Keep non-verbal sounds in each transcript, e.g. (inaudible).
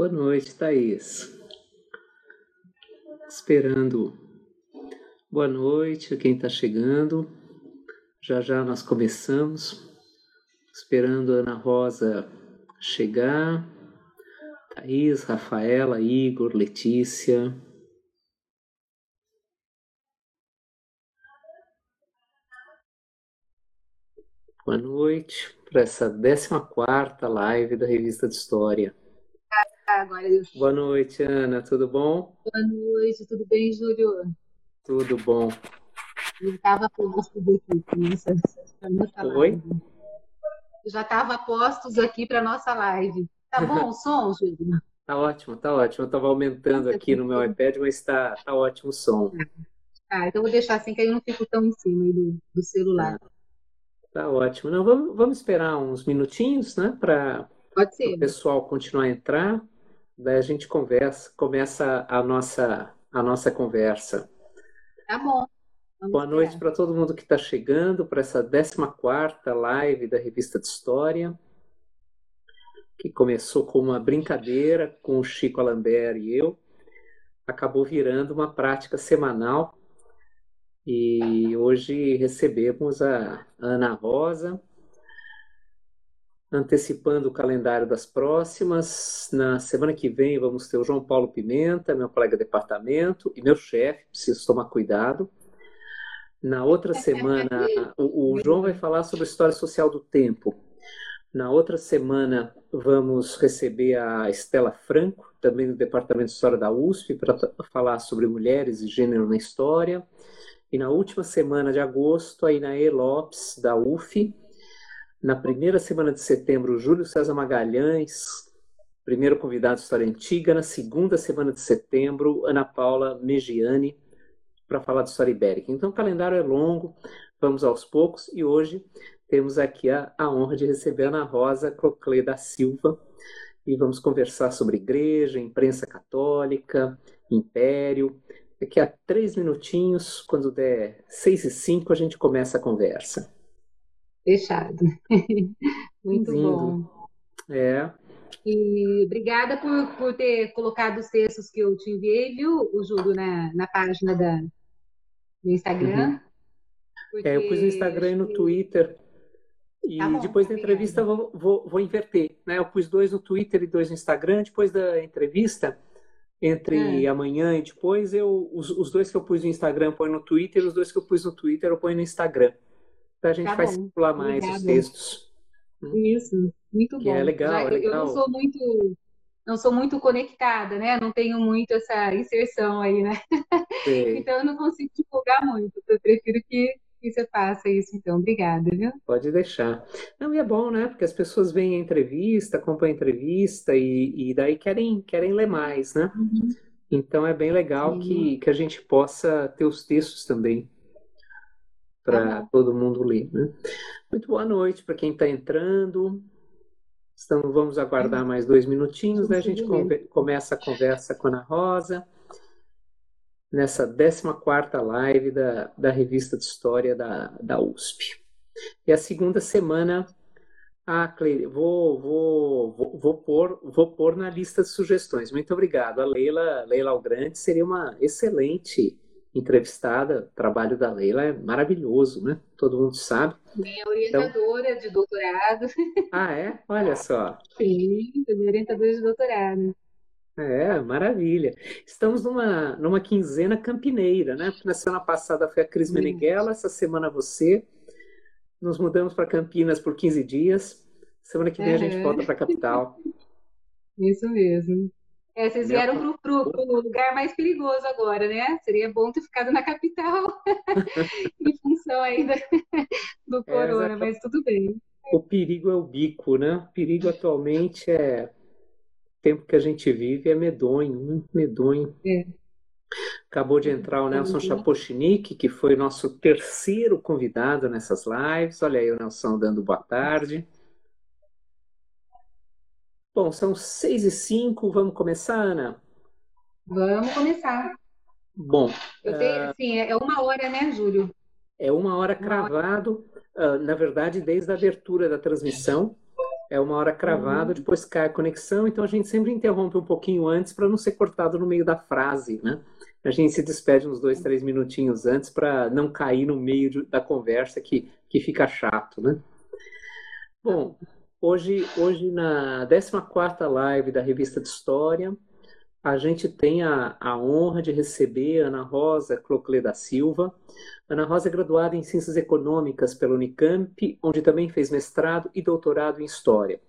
Boa noite, Thaís. Esperando. Boa noite quem está chegando. Já já nós começamos. Esperando Ana Rosa chegar. Thaís, Rafaela, Igor, Letícia. Boa noite para essa 14 live da Revista de História. Agora eu... Boa noite, Ana, tudo bom? Boa noite, tudo bem, Júlio? Tudo bom. Eu estava postos aqui para nossa Oi? live. Eu já estava postos aqui para nossa live. Tá bom o som, (laughs) Júlio? Tá ótimo, tá ótimo. Eu estava aumentando aqui no meu iPad, mas está tá ótimo o som. Ah, então eu vou deixar assim que aí eu não fico tão em cima aí do, do celular. Tá ótimo. Não, vamos, vamos esperar uns minutinhos, né, para o pessoal continuar a entrar. Daí a gente conversa, começa a nossa, a nossa conversa. Tá bom. Vamos Boa noite para todo mundo que está chegando para essa 14ª live da Revista de História, que começou com uma brincadeira com o Chico Alambert e eu, acabou virando uma prática semanal. E hoje recebemos a Ana Rosa, antecipando o calendário das próximas. Na semana que vem vamos ter o João Paulo Pimenta, meu colega de departamento e meu chefe, preciso tomar cuidado. Na outra semana, o, o João vai falar sobre a história social do tempo. Na outra semana, vamos receber a Estela Franco, também do Departamento de História da USP, para falar sobre mulheres e gênero na história. E na última semana de agosto, a Inaê Lopes, da UF. Na primeira semana de setembro, Júlio César Magalhães, primeiro convidado História Antiga. Na segunda semana de setembro, Ana Paula Megiani, para falar de História Ibérica. Então, o calendário é longo, vamos aos poucos. E hoje temos aqui a, a honra de receber Ana Rosa Cloclé da Silva. E vamos conversar sobre igreja, imprensa católica, império. Daqui a três minutinhos, quando der seis e cinco, a gente começa a conversa. Fechado. (laughs) Muito Lindo. bom. É, E obrigada por, por ter colocado os textos que eu te enviei, viu, o Júlio, na, na página da, do Instagram. Porque é, eu pus no Instagram e no Twitter. E Tá bom, depois da entrevista vou, vou, vou inverter. Né? Eu pus dois no Twitter e dois no Instagram. Depois da entrevista, entre Ah. amanhã e depois, eu, os, os dois que eu pus no Instagram eu ponho no Twitter, os dois que eu pus no Twitter eu ponho no Instagram. Então a gente Tá vai bom, circular mais os obrigada. textos. Isso, muito Que bom. é legal, Já- é eu- Eu legal. não sou muito, não sou muito conectada, né? Não tenho muito essa inserção aí, né? Sei. (laughs) Então eu não consigo divulgar muito. Eu prefiro que, que você faça isso, então. Obrigada, viu? Pode deixar. Não, e é bom, né? Porque as pessoas veem a entrevista, acompanham a entrevista e, e daí querem, querem ler mais, né? Então é bem legal Sim. que, que a gente possa ter os textos também para Tá bom. todo mundo ler, né? Muito boa noite para quem está entrando. Então, vamos aguardar mais dois minutinhos, daí a gente conver- começa a conversa com a Ana Rosa, nessa 14ª live da, da Revista de História da, da USP. E a segunda semana, ah, Cleide, vou, vou, vou, vou, pôr, vou pôr na lista de sugestões. Muito obrigado. A Leila, Leila Algrande seria uma excelente entrevistada. O trabalho da Leila é maravilhoso, né? Todo mundo sabe. Minha orientadora de doutorado. (laughs) Ah, é? Olha só. Sim, minha orientadora de doutorado. É, maravilha. Estamos numa, numa quinzena campineira, né? Porque na semana passada foi a Cris. Meneghella, essa semana você. Nos mudamos para Campinas por 15 dias. Semana que vem a gente volta para a capital. (laughs) Isso mesmo. É, vocês Meu- vieram para o lugar mais perigoso agora, né? Seria bom ter ficado na capital, (laughs) em função ainda do corona, exato. mas tudo bem. O perigo é o bico, né? O perigo atualmente é. O tempo que a gente vive é medonho, né? medonho. É. Acabou de entrar o Nelson. Chapochinic, que foi nosso terceiro convidado nessas lives. Olha aí o Nelson dando boa tarde. Bom, são seis e cinco, vamos começar, Ana? Vamos começar. Bom, Eu tenho, assim, é uma hora, né, Júlio? é uma hora Uma hora. cravado, ah, na verdade, desde a abertura da transmissão. É uma hora cravada, uhum. depois cai a conexão, então a gente sempre interrompe um pouquinho antes para não ser cortado no meio da frase, né? A gente se despede uns dois, três minutinhos antes para não cair no meio de, da conversa que, que fica chato, né? Bom, hoje, hoje na 14ª live da Revista de História, a gente tem a, a honra de receber Ana Rosa Cloclé da Silva. Ana Rosa é graduada em Ciências Econômicas pela Unicamp, onde também fez mestrado e doutorado em História.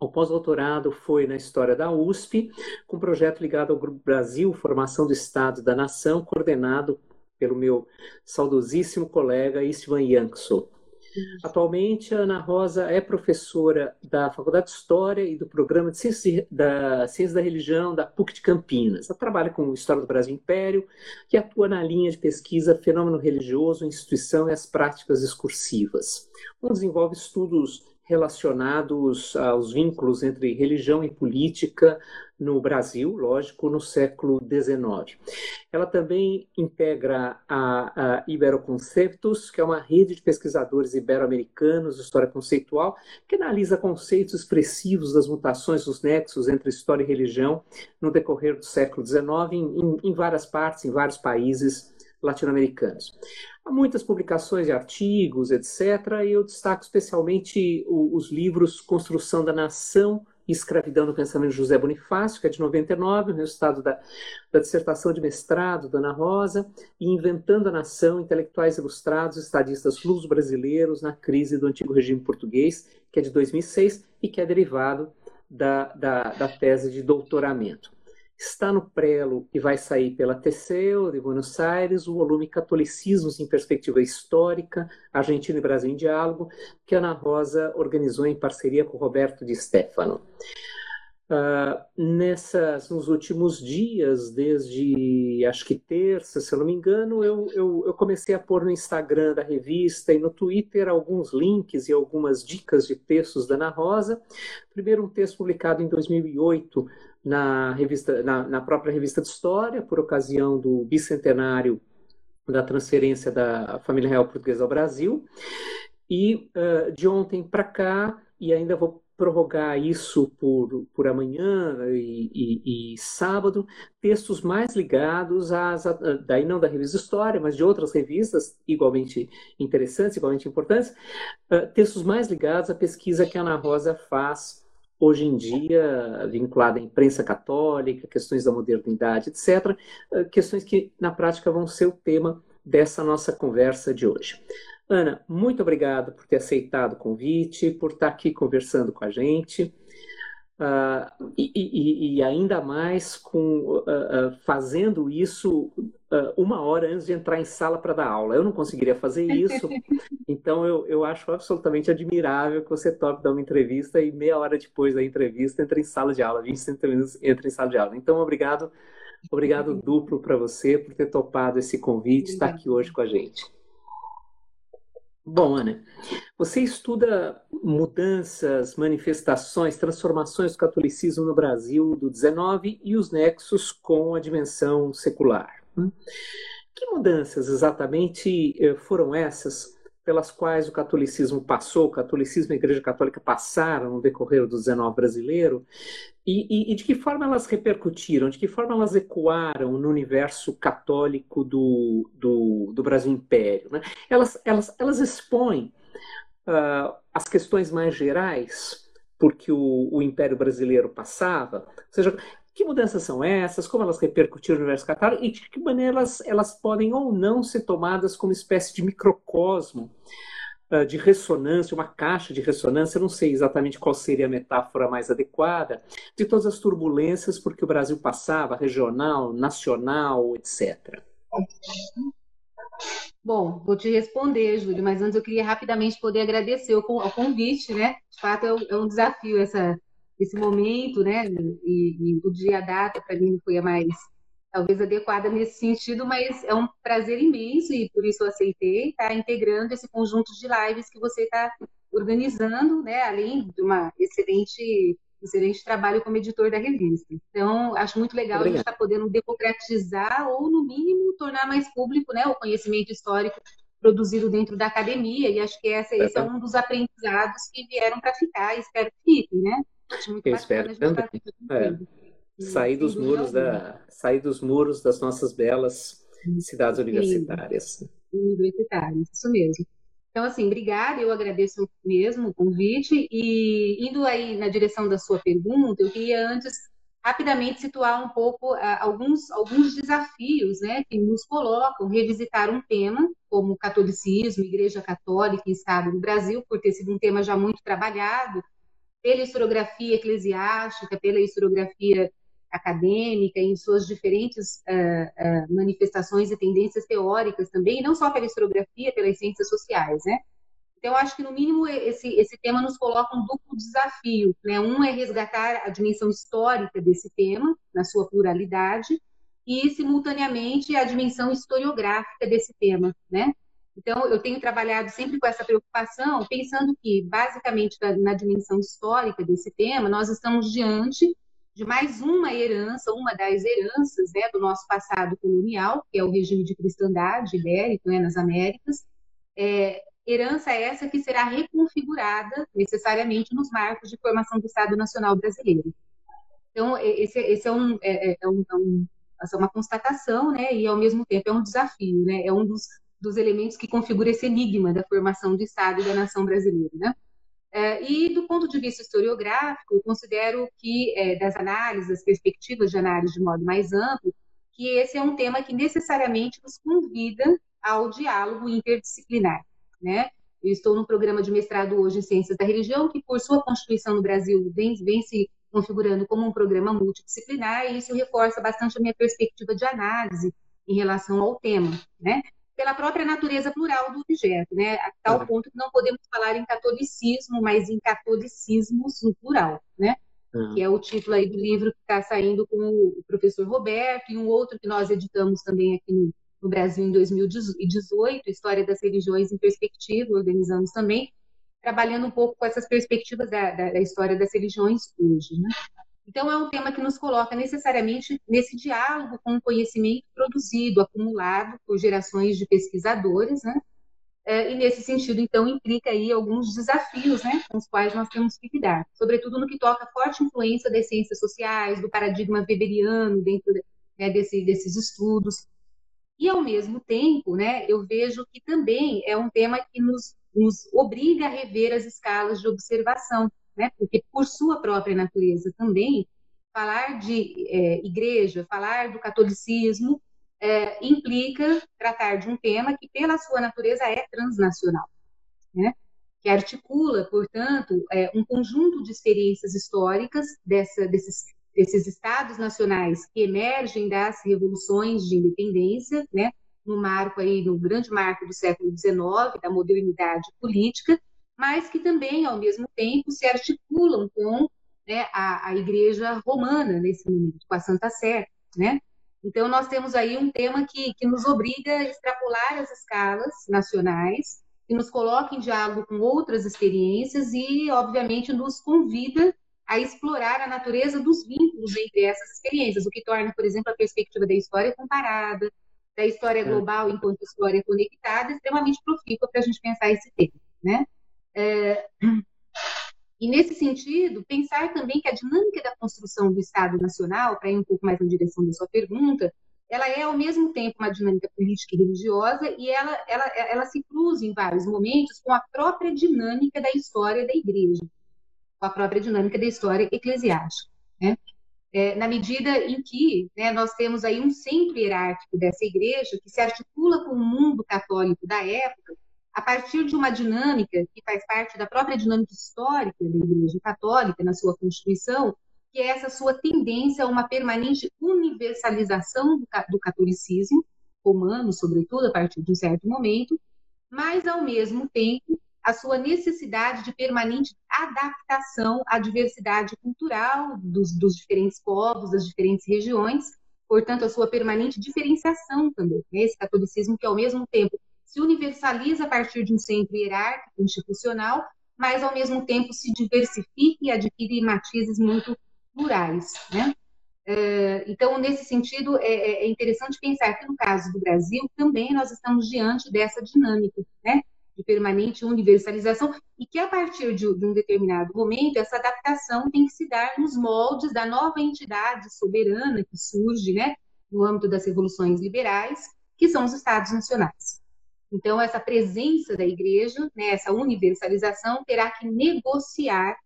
O pós-doutorado foi na História da USP, com um projeto ligado ao Grupo Brasil, Formação do Estado da Nação, coordenado pelo meu saudosíssimo colega Istvan Yankso. Atualmente, a Ana Rosa é professora da Faculdade de História e do Programa de Ciência da, Ciência da Religião da PUC de Campinas. Ela trabalha com História do Brasil Império e atua na linha de pesquisa Fenômeno Religioso, Instituição e as Práticas Discursivas, onde desenvolve estudos relacionados aos vínculos entre religião e política no Brasil, lógico, no século XIX. Ela também integra a, a Iberoconceptos, que é uma rede de pesquisadores ibero-americanos de história conceitual, que analisa conceitos expressivos das mutações dos nexos entre história e religião no decorrer do século XIX em, em, várias partes, em vários países latino-americanos. Há muitas publicações de artigos, etc., e eu destaco especialmente os livros Construção da Nação e Escravidão no Pensamento de José Bonifácio, que é de 99, o resultado da, da dissertação de mestrado da Ana Rosa, e Inventando a Nação, Intelectuais Ilustrados, Estadistas Luso-Brasileiros na Crise do Antigo Regime Português, que é de 2006 e que é derivado da, da, da tese de doutoramento. Está no prelo e vai sair pela Teseu, de Buenos Aires, o volume Catolicismos em Perspectiva Histórica, Argentina e Brasil em Diálogo, que Ana Rosa organizou em parceria com Roberto de Stefano. Uh, nessas, nos últimos dias, desde acho que terça, se eu não me engano, eu, eu, eu, comecei a pôr no Instagram da revista e no Twitter alguns links e algumas dicas de textos da Ana Rosa. Primeiro, um texto publicado em 2008 na, revista, na, na própria revista de História, por ocasião do bicentenário da transferência da família real portuguesa ao Brasil. E uh, de ontem para cá, e ainda vou prorrogar isso por, por amanhã e, e, e, sábado, textos mais ligados às, daí não da revista História, mas de outras revistas igualmente interessantes, igualmente importantes, uh, textos mais ligados à pesquisa que a Ana Rosa faz hoje em dia vinculada à imprensa católica, questões da modernidade, etc., uh, questões que na prática vão ser o tema dessa nossa conversa de hoje. Ana, muito obrigado por ter aceitado o convite, por estar aqui conversando com a gente. Uh, e, e, e, ainda mais com uh, uh, fazendo isso uma hora antes de entrar em sala para dar aula. Eu não conseguiria fazer isso, (laughs) então eu, eu acho absolutamente admirável que você tope dar uma entrevista e meia hora depois da entrevista entra em sala de aula, 20 minutos entra em sala de aula. Então, obrigado, obrigado duplo para você por ter topado esse convite, estar aqui hoje com a gente. Bom, Ana, você estuda mudanças, manifestações, transformações do catolicismo no Brasil do 19 e os nexos com a dimensão secular. Né? Que mudanças exatamente eh, foram essas pelas quais o catolicismo passou, o catolicismo e a Igreja Católica passaram no decorrer do 19 brasileiro, e, e, e, de que forma elas repercutiram, de que forma elas ecoaram no universo católico do, do, do Brasil Império. Né? Elas, elas, elas expõem uh, as questões mais gerais porque o, o Império Brasileiro passava, ou seja, que mudanças são essas, como elas repercutiram no universo católico e de que maneira elas, elas podem ou não ser tomadas como espécie de microcosmo ah, de ressonância, uma caixa de ressonância, não sei exatamente qual seria a metáfora mais adequada, de todas as turbulências por que o Brasil passava, regional, nacional, etc. Bom, vou te responder, Júlio, mas antes eu queria rapidamente poder agradecer o convite, né? De fato, é, é um desafio essa, esse momento, né? E, e o dia, a data, para mim, foi a mais talvez adequada nesse sentido, mas é um prazer imenso e por isso eu aceitei estar tá integrando esse conjunto de lives que você está organizando, né, além de uma excelente excelente trabalho como editor da revista. Então, acho muito legal Obrigado. a gente estar tá podendo democratizar ou, no mínimo, tornar mais público né, o conhecimento histórico produzido dentro da academia, e acho que essa, esse é um dos aprendizados que vieram para ficar, espero que fiquem, né? Acho muito Eu espero também. É. Sair dos muros da, sair dos muros das nossas belas cidades universitárias. Universitárias, isso mesmo. Então, assim, obrigada, eu agradeço mesmo o convite. E indo aí na direção da sua pergunta, eu queria antes rapidamente situar um pouco uh, alguns, alguns desafios né, que nos colocam revisitar um tema como catolicismo, Igreja Católica e Estado no Brasil, por ter sido um tema já muito trabalhado pela historiografia eclesiástica, pela historiografia acadêmica, em suas diferentes uh, uh, manifestações e tendências teóricas também, não só pela historiografia, pelas ciências sociais, né? Então, acho que, no mínimo, esse, esse tema nos coloca um duplo desafio. Né? Um é resgatar a dimensão histórica desse tema, na sua pluralidade, e, simultaneamente, a dimensão historiográfica desse tema. Né? Então, eu tenho trabalhado sempre com essa preocupação, pensando que, basicamente, na dimensão histórica desse tema, nós estamos diante de mais uma herança, uma das heranças né, do nosso passado colonial, que é o regime de cristandade ibérico né, nas Américas, é, herança essa que será reconfigurada necessariamente nos marcos de formação do Estado Nacional Brasileiro. Então, esse, esse é, um, é, é, é um, é um, essa é uma constatação, né, e ao mesmo tempo é um desafio, né, é um dos, dos elementos que configura esse enigma da formação do Estado e da nação brasileira, né. É, e do ponto de vista historiográfico, eu considero que, é, das análises, das perspectivas de análise de modo mais amplo, que esse é um tema que necessariamente nos convida ao diálogo interdisciplinar né? Eu estou no programa de mestrado hoje em Ciências da Religião, que por sua constituição no Brasil vem, vem se configurando como um programa multidisciplinar, e isso reforça bastante a minha perspectiva de análise em relação ao tema, né? Pela própria natureza plural do objeto, né? A tal uhum. ponto que não podemos falar em catolicismo, mas em catolicismos no plural, né? Uhum. Que é o título aí do livro que está saindo com o professor Roberto e um outro que nós editamos também aqui no, no Brasil em 2018, História das Religiões em Perspectiva, organizamos também, trabalhando um pouco com essas perspectivas da, da, da história das religiões hoje. Né? Então, é um tema que nos coloca necessariamente nesse diálogo com o conhecimento produzido, acumulado por gerações de pesquisadores, né? É, e nesse sentido, então, implica aí alguns desafios, né, com os quais nós temos que lidar, sobretudo no que toca à forte influência das ciências sociais, do paradigma weberiano dentro né, desse, desses estudos, e, ao mesmo tempo, né, eu vejo que também é um tema que nos, nos obriga a rever as escalas de observação, né, porque, por sua própria natureza também, falar de é, igreja, falar do catolicismo, é, implica tratar de um tema que, pela sua natureza, é transnacional, né? que articula, portanto, é, um conjunto de experiências históricas dessa, desses desses estados nacionais que emergem das revoluções de independência, né, no marco aí, no grande marco do século XIX, da modernidade política, mas que também, ao mesmo tempo, se articulam com né, a, a Igreja Romana nesse momento, com a Santa Sé, né? Então, nós temos aí um tema que, que nos obriga a extrapolar as escalas nacionais, que nos coloca em diálogo com outras experiências e, obviamente, nos convida a explorar a natureza dos vínculos entre essas experiências, o que torna, por exemplo, a perspectiva da história comparada, da história é. global enquanto história conectada, extremamente profícua para a gente pensar esse tema, né? É... E nesse sentido, pensar também que a dinâmica da construção do Estado Nacional, para ir um pouco mais na direção da sua pergunta, ela é ao mesmo tempo uma dinâmica política e religiosa e ela, ela, ela se cruza em vários momentos com a própria dinâmica da história da Igreja com a própria dinâmica da história eclesiástica. Né? É, na medida em que né, nós temos aí um centro hierárquico dessa igreja que se articula com o mundo católico da época a partir de uma dinâmica que faz parte da própria dinâmica histórica da igreja católica na sua constituição, que é essa sua tendência a uma permanente universalização do, catolicismo romano, sobretudo a partir de um certo momento, mas ao mesmo tempo a sua necessidade de permanente adaptação à diversidade cultural dos, dos diferentes povos, das diferentes regiões, portanto, a sua permanente diferenciação também. Né? Esse catolicismo que, ao mesmo tempo, se universaliza a partir de um centro hierárquico institucional, mas, ao mesmo tempo, se diversifica e adquire matizes muito plurais. Né? É, então, nesse sentido, é, é, é, interessante pensar que no caso do Brasil também nós estamos diante dessa dinâmica, né, de permanente universalização e que a partir de um determinado momento essa adaptação tem que se dar nos moldes da nova entidade soberana que surge, né, no âmbito das revoluções liberais, que são os Estados nacionais. Então, essa presença da Igreja, né, essa universalização, terá que negociar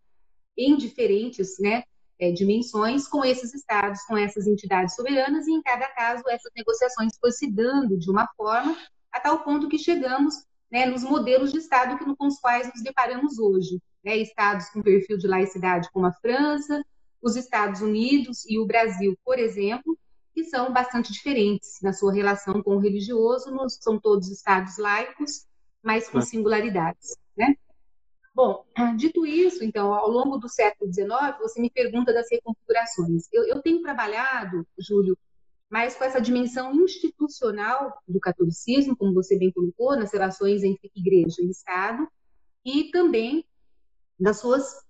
em diferentes né, é, dimensões com esses estados, com essas entidades soberanas, e em cada caso essas negociações foram se dando de uma forma a tal ponto que chegamos né, nos modelos de Estado que, com os quais nos deparamos hoje. Né, estados com perfil de laicidade como a França, os Estados Unidos e o Brasil, por exemplo, que são bastante diferentes na sua relação com o religioso, são todos estados laicos, mas com singularidades. Né? Bom, (clears throat) dito isso, então, ao longo do século XIX, você me pergunta das reconfigurações. Eu, eu tenho trabalhado, Júlio, mais com essa dimensão institucional do catolicismo, como você bem colocou, nas relações entre igreja e Estado, e também das suas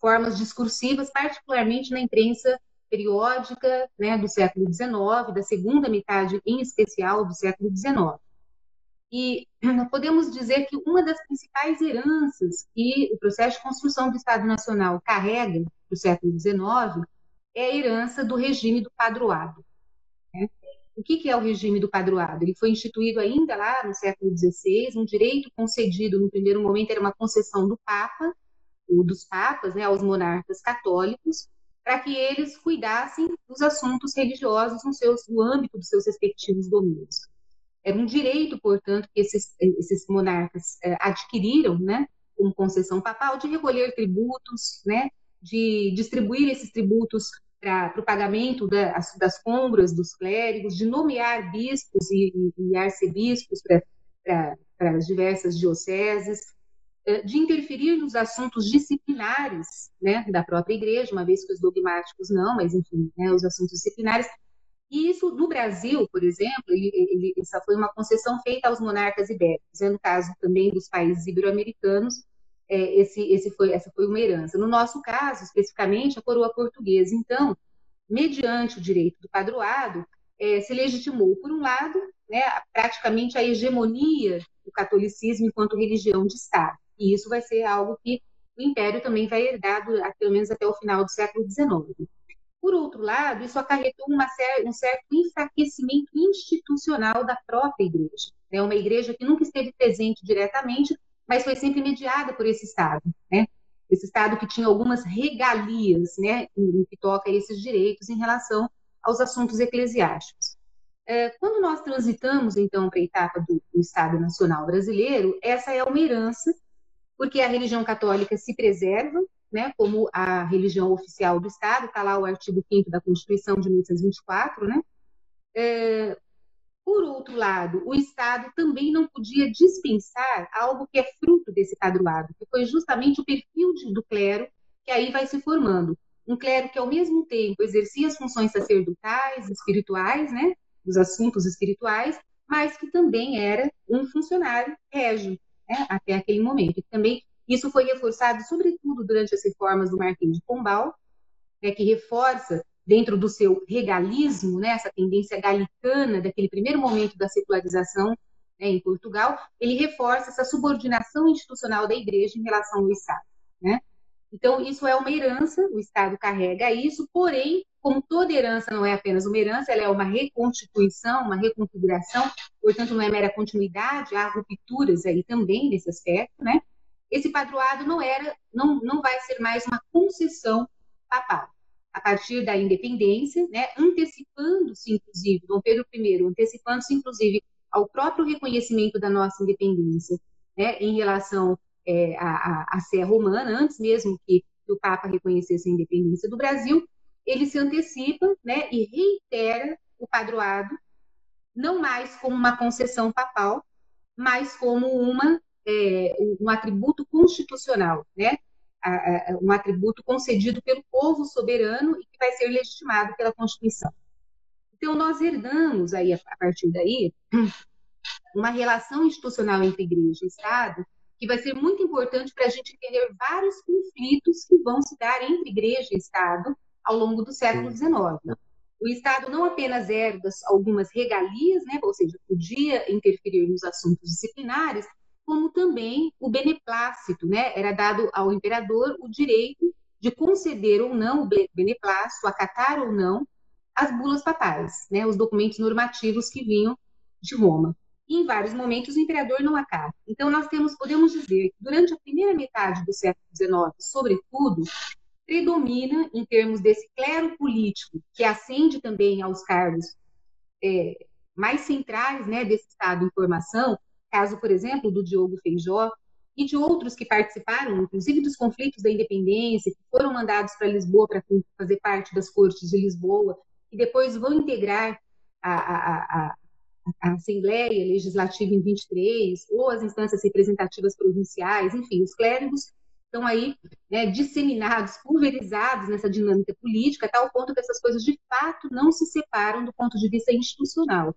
formas discursivas, particularmente na imprensa periódica né, do século XIX, da segunda metade em especial do século XIX. E (clears throat) podemos dizer que uma das principais heranças que o processo de construção do Estado Nacional carrega do século XIX é a herança do regime do padroado. Né? O que é o regime do padroado? Ele foi instituído ainda lá no século XVI, um direito concedido no primeiro momento era uma concessão do Papa, ou dos papas, né, aos monarcas católicos, para que eles cuidassem dos assuntos religiosos no, seus, no âmbito dos seus respectivos domínios. Era um direito, portanto, que esses, esses monarcas eh, adquiriram, né, como concessão papal, de recolher tributos, né, de distribuir esses tributos para o pagamento das, das compras dos clérigos, de nomear bispos e, e arcebispos para as diversas dioceses, de interferir nos assuntos disciplinares né, da própria igreja, uma vez que os dogmáticos não, mas enfim, né, os assuntos disciplinares, e isso, no Brasil, por exemplo, ele, ele, essa foi uma concessão feita aos monarcas ibéricos, né? no caso também dos países ibero-americanos, é, esse, esse foi, essa foi uma herança. No nosso caso, especificamente, a coroa portuguesa. Então, mediante o direito do padroado, é, se legitimou, por um lado, né, praticamente a hegemonia do catolicismo enquanto religião de Estado. E isso vai ser algo que o Império também vai herdar, pelo menos até o final do século XIX. Por outro lado, isso acarretou um certo enfraquecimento institucional da própria igreja. É uma igreja que nunca esteve presente diretamente, mas foi sempre mediada por esse Estado. Né? Esse Estado que tinha algumas regalias né, em que toca esses direitos em relação aos assuntos eclesiásticos. É, quando nós transitamos, então, para a etapa do, do Estado Nacional Brasileiro, essa é uma herança, porque a religião católica se preserva, né, como a religião oficial do Estado, está lá o artigo 5 da Constituição de 1924, né? É, por outro lado, o Estado também não podia dispensar algo que é fruto desse padroado, que foi justamente o perfil de, do clero que aí vai se formando. Um clero que, ao mesmo tempo, exercia as funções sacerdotais, espirituais, né, os assuntos espirituais, mas que também era um funcionário régio, né, até aquele momento. E também isso foi reforçado, sobretudo, durante as reformas do Marquês de Pombal, né, que reforça, dentro do seu regalismo, né, essa tendência galicana daquele primeiro momento da secularização né, em Portugal, ele reforça essa subordinação institucional da Igreja em relação ao Estado. Né? Então, isso é uma herança, o Estado carrega isso, porém, como toda herança não é apenas uma herança, ela é uma reconstituição, uma reconfiguração, portanto, não é mera continuidade, há rupturas aí também nesse aspecto, né? esse padroado não era, não, não vai ser mais uma concessão papal. A partir da independência, né, antecipando-se, inclusive, Dom Pedro I, antecipando-se, inclusive, ao próprio reconhecimento da nossa independência, né, em relação é, à, à Sé Romana, antes mesmo que o Papa reconhecesse a independência do Brasil, ele se antecipa né, e reitera o padroado, não mais como uma concessão papal, mas como uma é, um atributo constitucional, né? um atributo concedido pelo povo soberano e que vai ser legitimado pela Constituição. Então, nós herdamos aí, a partir daí, uma relação institucional entre igreja e Estado que vai ser muito importante para a gente entender vários conflitos que vão se dar entre igreja e Estado ao longo do século XIX. o Estado não apenas herda algumas regalias, né, ou seja, podia interferir nos assuntos disciplinares, como também o beneplácito, né, era dado ao imperador o direito de conceder ou não o beneplácito, acatar ou não as bulas papais, né, os documentos normativos que vinham de Roma. E em vários momentos o imperador não acata. Então nós temos, podemos dizer que durante a primeira metade do século XIX, sobretudo, predomina em termos desse clero político que ascende também aos cargos é, mais centrais, né, desse estado em formação, caso, por exemplo, do Diogo Feijó, e de outros que participaram, inclusive dos conflitos da independência, que foram mandados para Lisboa para fazer parte das cortes de Lisboa, e depois vão integrar a, a, a, a Assembleia Legislativa em 23, ou as instâncias representativas provinciais, enfim, os clérigos estão aí né, disseminados, pulverizados nessa dinâmica política, a tal ponto que essas coisas de fato não se separam do ponto de vista institucional.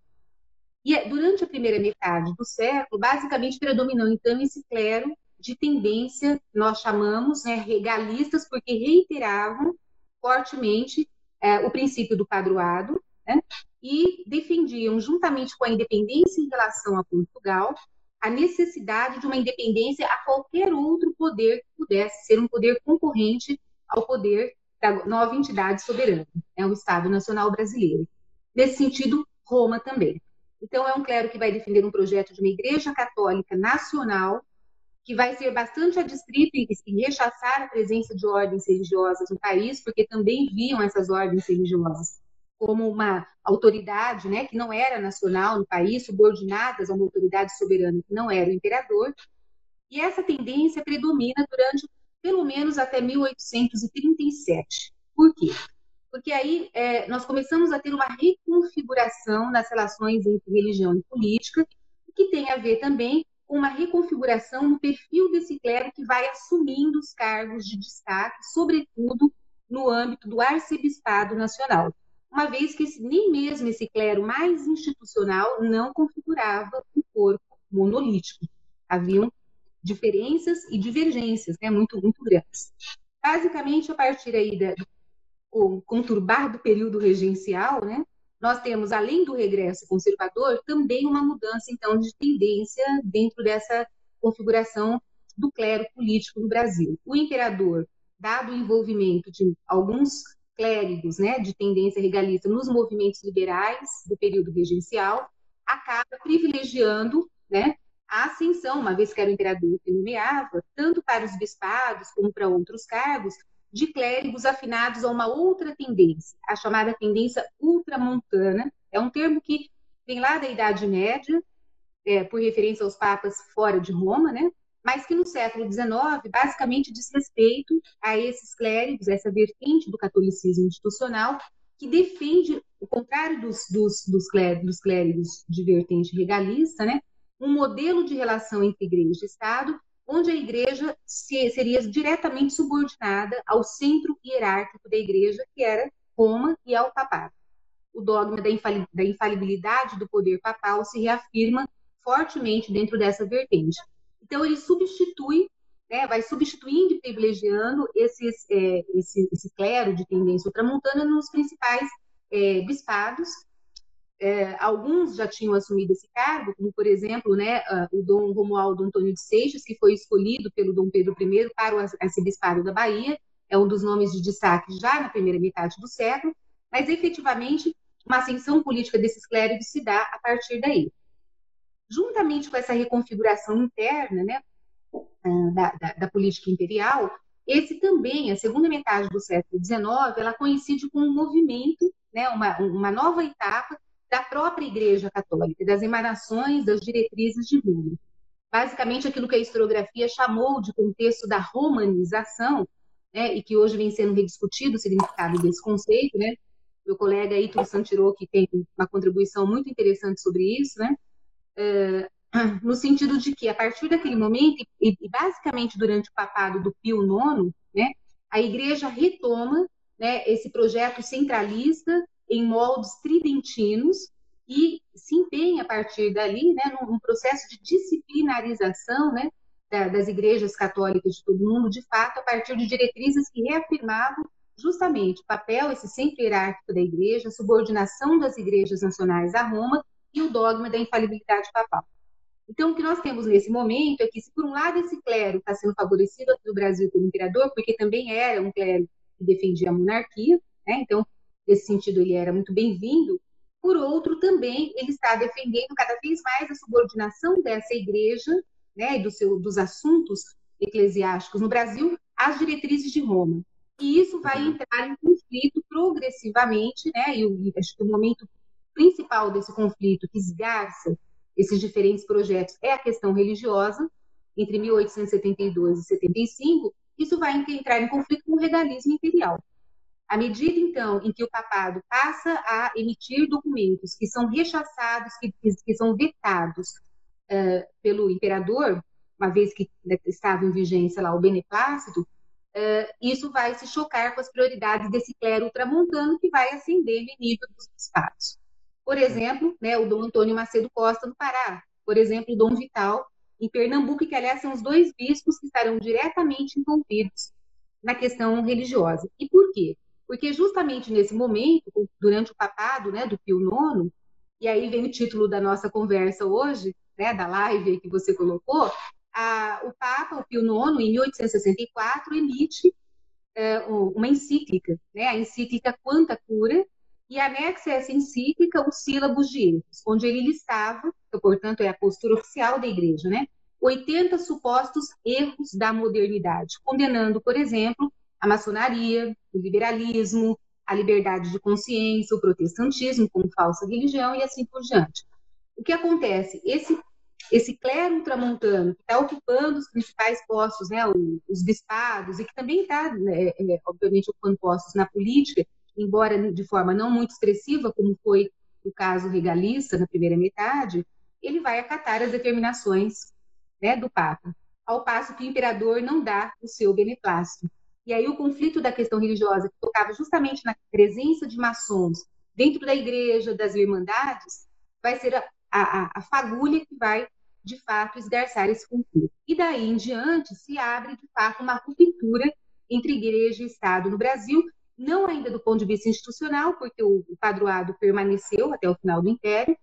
E é, durante a primeira metade do século, basicamente predominou então esse clero de tendência, nós chamamos, né, regalistas, porque reiteravam fortemente é, o princípio do padroado, né, e defendiam, juntamente com a independência em relação a Portugal, a necessidade de uma independência a qualquer outro poder que pudesse ser um poder concorrente ao poder da nova entidade soberana, é o Estado Nacional Brasileiro. Nesse sentido, Roma também. Então, é um clero que vai defender um projeto de uma igreja católica nacional, que vai ser bastante adstrito em rechaçar a presença de ordens religiosas no país, porque também viam essas ordens religiosas como uma autoridade né, que não era nacional no país, subordinadas a uma autoridade soberana que não era o imperador. E essa tendência predomina durante pelo menos até 1837. Por quê? Porque aí é, nós começamos a ter uma reconfiguração das relações entre religião e política, que tem a ver também com uma reconfiguração no perfil desse clero que vai assumindo os cargos de destaque, sobretudo no âmbito do arcebispado nacional uma vez que nem mesmo esse clero mais institucional não configurava um corpo monolítico. Haviam diferenças e divergências né, muito, muito grandes. Basicamente, a partir aí do conturbado período regencial, né, nós temos, além do regresso conservador, também uma mudança, então, de tendência dentro dessa configuração do clero político no Brasil. O imperador, dado o envolvimento de alguns clérigos né, de tendência regalista nos movimentos liberais do período regencial, acaba privilegiando né, a ascensão, uma vez que era o imperador que nomeava, tanto para os bispados como para outros cargos, de clérigos afinados a uma outra tendência, a chamada tendência ultramontana. É um termo que vem lá da Idade Média, é, por referência aos papas fora de Roma, né? Mas que no século XIX basicamente diz respeito a esses clérigos, essa vertente do catolicismo institucional, que defende, o contrário dos, dos, dos, clérigos, dos clérigos de vertente regalista, né, um modelo de relação entre igreja e Estado, onde a igreja se, seria diretamente subordinada ao centro hierárquico da igreja, que era Roma e ao papado. O dogma da infalibilidade do poder papal se reafirma fortemente dentro dessa vertente. Então, ele substitui, né, vai substituindo e privilegiando esses, é, esse, esse, clero de tendência ultramontana nos principais é, bispados. É, alguns já tinham assumido esse cargo, como, por exemplo, né, o Dom Romualdo Antônio de Seixas, que foi escolhido pelo Dom Pedro I para o arcebispado da Bahia, é um dos nomes de destaque já na primeira metade do século, mas efetivamente uma ascensão política desses clérigos se dá a partir daí juntamente com essa reconfiguração interna né, ah, da, da, da, política imperial, esse também, a segunda metade do século XIX, ela coincide com um movimento, né, uma, uma nova etapa da própria Igreja Católica, das emanações das diretrizes de Roma. Basicamente, aquilo que a historiografia chamou de contexto da romanização, né, e que hoje vem sendo rediscutido o significado desse conceito, né? Meu colega Ítalo Santiró, que tem uma contribuição muito interessante sobre isso, né? Eh, (clears throat) no sentido de que, a partir daquele momento, e, e, basicamente durante o papado do Pio IX, né, a igreja retoma né, esse projeto centralista em moldes tridentinos e se empenha a partir dali né, num, processo de disciplinarização né, da, das igrejas católicas de todo o mundo, de fato, a partir de diretrizes que reafirmavam justamente o papel, esse centro hierárquico da igreja, a subordinação das igrejas nacionais a Roma e o dogma da infalibilidade papal. Então, o que nós temos nesse momento é que, se por um lado esse clero está sendo favorecido no Brasil pelo imperador, porque também era um clero que defendia a monarquia, né? então, nesse sentido, ele era muito bem-vindo, por outro, também ele está defendendo cada vez mais a subordinação dessa igreja né, do seu, dos assuntos eclesiásticos no Brasil às diretrizes de Roma. E isso vai uhum. entrar em conflito progressivamente, né, e, e acho que o momento principal desse conflito que esgarça esses diferentes projetos é a questão religiosa, entre 1872 e 75, isso vai entrar em conflito com o regalismo imperial. À medida, então, em que o papado passa a emitir documentos que são rechaçados, que, que são vetados uh, pelo imperador, uma vez que estava em vigência lá o beneplácito, uh, isso vai se chocar com as prioridades desse clero ultramontano que vai ascender no nível dos bispados. Por exemplo, né, o Dom Antônio Macedo Costa, no Pará. Por exemplo, o Dom Vital, em Pernambuco, que, aliás, são os dois bispos que estarão diretamente envolvidos na questão religiosa. E por quê? Porque justamente nesse momento, durante o papado né, do Pio IX, e aí vem o título da nossa conversa hoje, né, da live que você colocou, a, o Papa, o Pio IX, em 1864, emite é, uma encíclica, né, a encíclica Quanta Cura, e anexa essa encíclica os sílabos de erros, onde ele listava, portanto é a postura oficial da Igreja, né, 80 supostos erros da modernidade, condenando, por exemplo, a maçonaria, o liberalismo, a liberdade de consciência, o protestantismo como falsa religião e assim por diante. O que acontece? Esse, esse clero ultramontano que está ocupando os principais postos, né, os bispados, e que também está, né, é, obviamente, ocupando postos na política, embora de forma não muito expressiva, como foi o caso regalista na primeira metade, ele vai acatar as determinações né, do Papa, ao passo que o imperador não dá o seu beneplácito. E aí o conflito da questão religiosa, que tocava justamente na presença de maçons dentro da igreja, das irmandades, vai ser a, a, a fagulha que vai, de fato, esgarçar esse conflito. E daí em diante se abre, de fato, uma ruptura entre igreja e Estado no Brasil, não ainda do ponto de vista institucional, porque o, padroado permaneceu até o final do Império,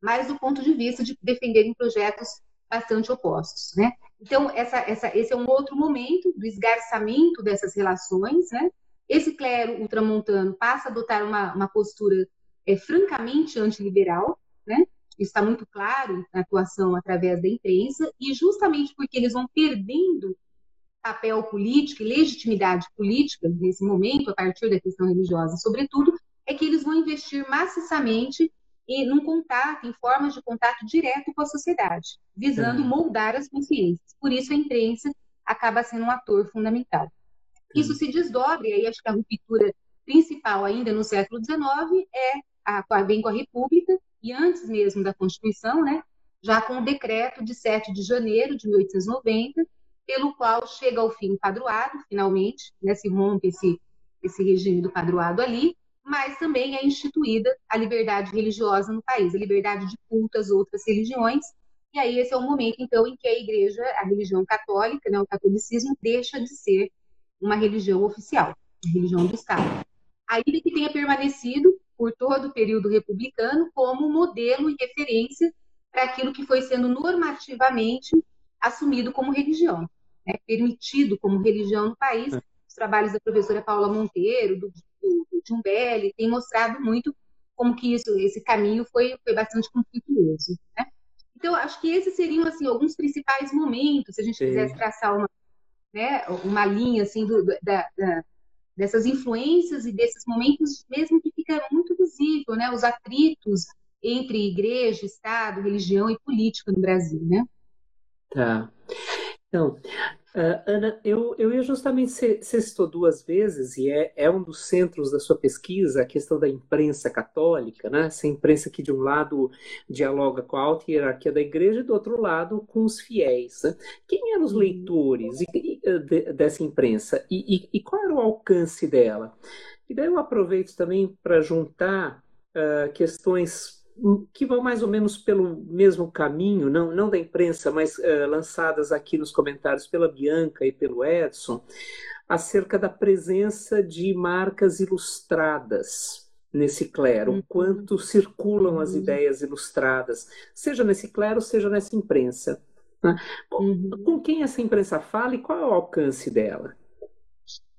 mas do ponto de vista de defenderem projetos bastante opostos, né? Então, essa, essa, esse é um outro momento do esgarçamento dessas relações, né? Esse clero ultramontano passa a adotar uma, uma postura é, francamente antiliberal, né? Isso está muito claro na atuação através da imprensa, e justamente porque eles vão perdendo papel político e legitimidade política nesse momento, a partir da questão religiosa, sobretudo, é que eles vão investir maciçamente e num contato, em formas de contato direto com a sociedade, visando moldar as consciências. Por isso a imprensa acaba sendo um ator fundamental. Isso se desdobra, e aí acho que a ruptura principal ainda no século XIX é a, vem com a República, e antes mesmo da Constituição, né, já com o decreto de 7 de janeiro de 1890, pelo qual chega ao fim o padroado, finalmente, né, se rompe esse, esse regime do padroado ali, mas também é instituída a liberdade religiosa no país, a liberdade de culto às outras religiões. E aí esse é o momento, então, em que a igreja, a religião católica, né, o catolicismo, deixa de ser uma religião oficial, uma religião do Estado. Ainda que tenha permanecido por todo o período republicano como modelo e referência para aquilo que foi sendo normativamente assumido como religião, né, permitido como religião no país. É. Os trabalhos da professora Paula Monteiro, do de um BL tem mostrado muito como que isso, esse caminho foi, foi bastante conflituoso. Né? Então, acho que esses seriam assim alguns principais momentos, se a gente Sim. quisesse traçar uma, né, uma linha assim do, da, da, dessas influências e desses momentos mesmo que fica muito visível, né, os atritos entre igreja, Estado, religião e política no Brasil, né? Tá. Então, Uh, Ana, eu, eu ia justamente, você citou duas vezes, e é, é um dos centros da sua pesquisa, a questão da imprensa católica, né? Essa imprensa que, de um lado, dialoga com a alta hierarquia da igreja, e do outro lado, com os fiéis. Né? Quem eram os leitores de, dessa imprensa e, e, e, qual era o alcance dela? E daí eu aproveito também para juntar uh, questões que vão mais ou menos pelo mesmo caminho, não, não da imprensa, mas uh, lançadas aqui nos comentários pela Bianca e pelo Edson, acerca da presença de marcas ilustradas nesse clero, uhum. quanto circulam as uhum. ideias ilustradas, seja nesse clero, seja nessa imprensa. Né? Uhum. Com quem essa imprensa fala e qual é o alcance dela?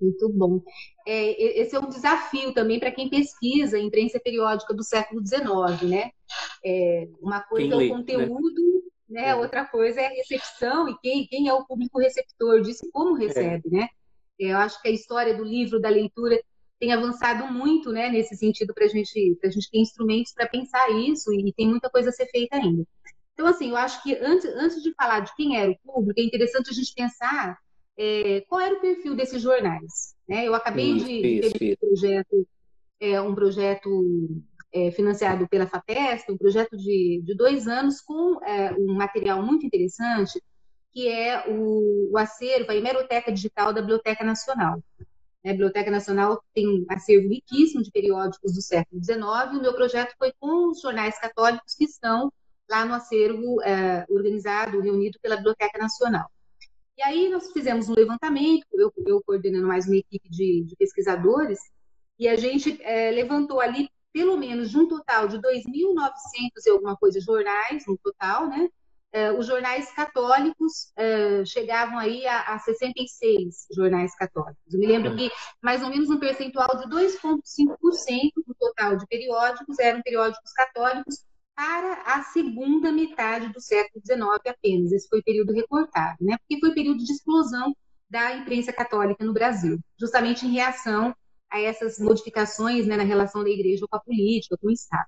Muito bom. É, esse é um desafio também para quem pesquisa a imprensa periódica do século XIX, né? É, uma coisa lê, é o né? conteúdo, né? né? É. Outra coisa é a recepção e quem, quem é o público receptor disso e como recebe, é. né? Eu acho que a história do livro, da leitura, tem avançado muito, né? Nesse sentido, para gente, a gente ter instrumentos para pensar isso e tem muita coisa a ser feita ainda. Então, assim, eu acho que antes, antes de falar de quem era o público, é interessante a gente pensar é, qual era o perfil desses jornais. Né? Eu acabei isso, de ter um projeto, é, um projeto é, financiado pela FAPESP, um projeto de, de dois anos com é, um material muito interessante, que é o, o acervo, a hemeroteca digital da Biblioteca Nacional. A Biblioteca Nacional tem um acervo riquíssimo de periódicos do século XIX, e o meu projeto foi com os jornais católicos que estão lá no acervo é, organizado, reunido pela Biblioteca Nacional. E aí nós fizemos um levantamento, eu, eu coordenando mais uma equipe de, de pesquisadores, e a gente é, levantou ali pelo menos de um total de 2.900 e alguma coisa jornais, no total, né? É, os jornais católicos é, chegavam aí a, a 66 jornais católicos. Eu me lembro que mais ou menos um percentual de 2,5% do total de periódicos eram periódicos católicos, para a segunda metade do século XIX apenas. Esse foi o período recortado, né? Porque foi o período de explosão da imprensa católica no Brasil, justamente em reação a essas modificações né, na relação da igreja com a política, com o Estado.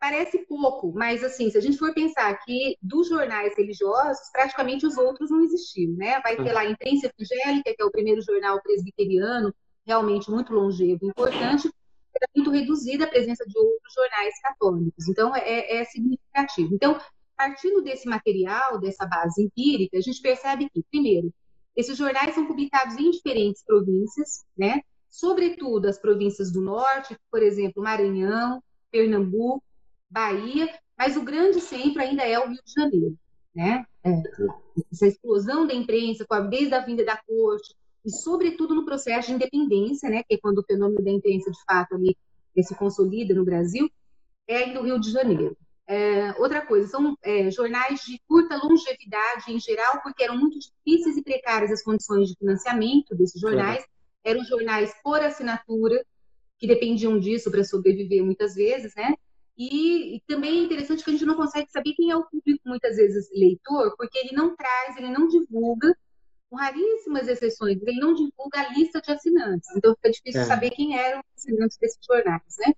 Parece pouco, mas assim, se a gente for pensar que dos jornais religiosos, praticamente os outros não existiam, né? Vai ter lá a Imprensa Evangélica, que é o primeiro jornal presbiteriano, realmente muito longevo e importante, era muito reduzida a presença de outros jornais católicos. Então, é, é significativo. Então, partindo desse material, dessa base empírica, a gente percebe que, primeiro, esses jornais são publicados em diferentes províncias, né? Sobretudo as províncias do norte, por exemplo, Maranhão, Pernambuco, Bahia, mas o grande centro ainda é o Rio de Janeiro, né? É. Essa explosão da imprensa, desde a vinda da corte, e sobretudo no processo de independência, né, que é quando o fenômeno da imprensa de fato ali se consolida no Brasil, é no Rio de Janeiro. É, outra coisa, são é, jornais de curta longevidade em geral, porque eram muito difíceis e precárias as condições de financiamento desses jornais. Eram jornais por assinatura, que dependiam disso para sobreviver muitas vezes, né? E, e, também é interessante que a gente não consegue saber quem é o público, muitas vezes, leitor, porque ele não traz, ele não divulga com raríssimas exceções, ele não divulga a lista de assinantes, então fica difícil é. saber quem eram os assinantes desses jornais, né?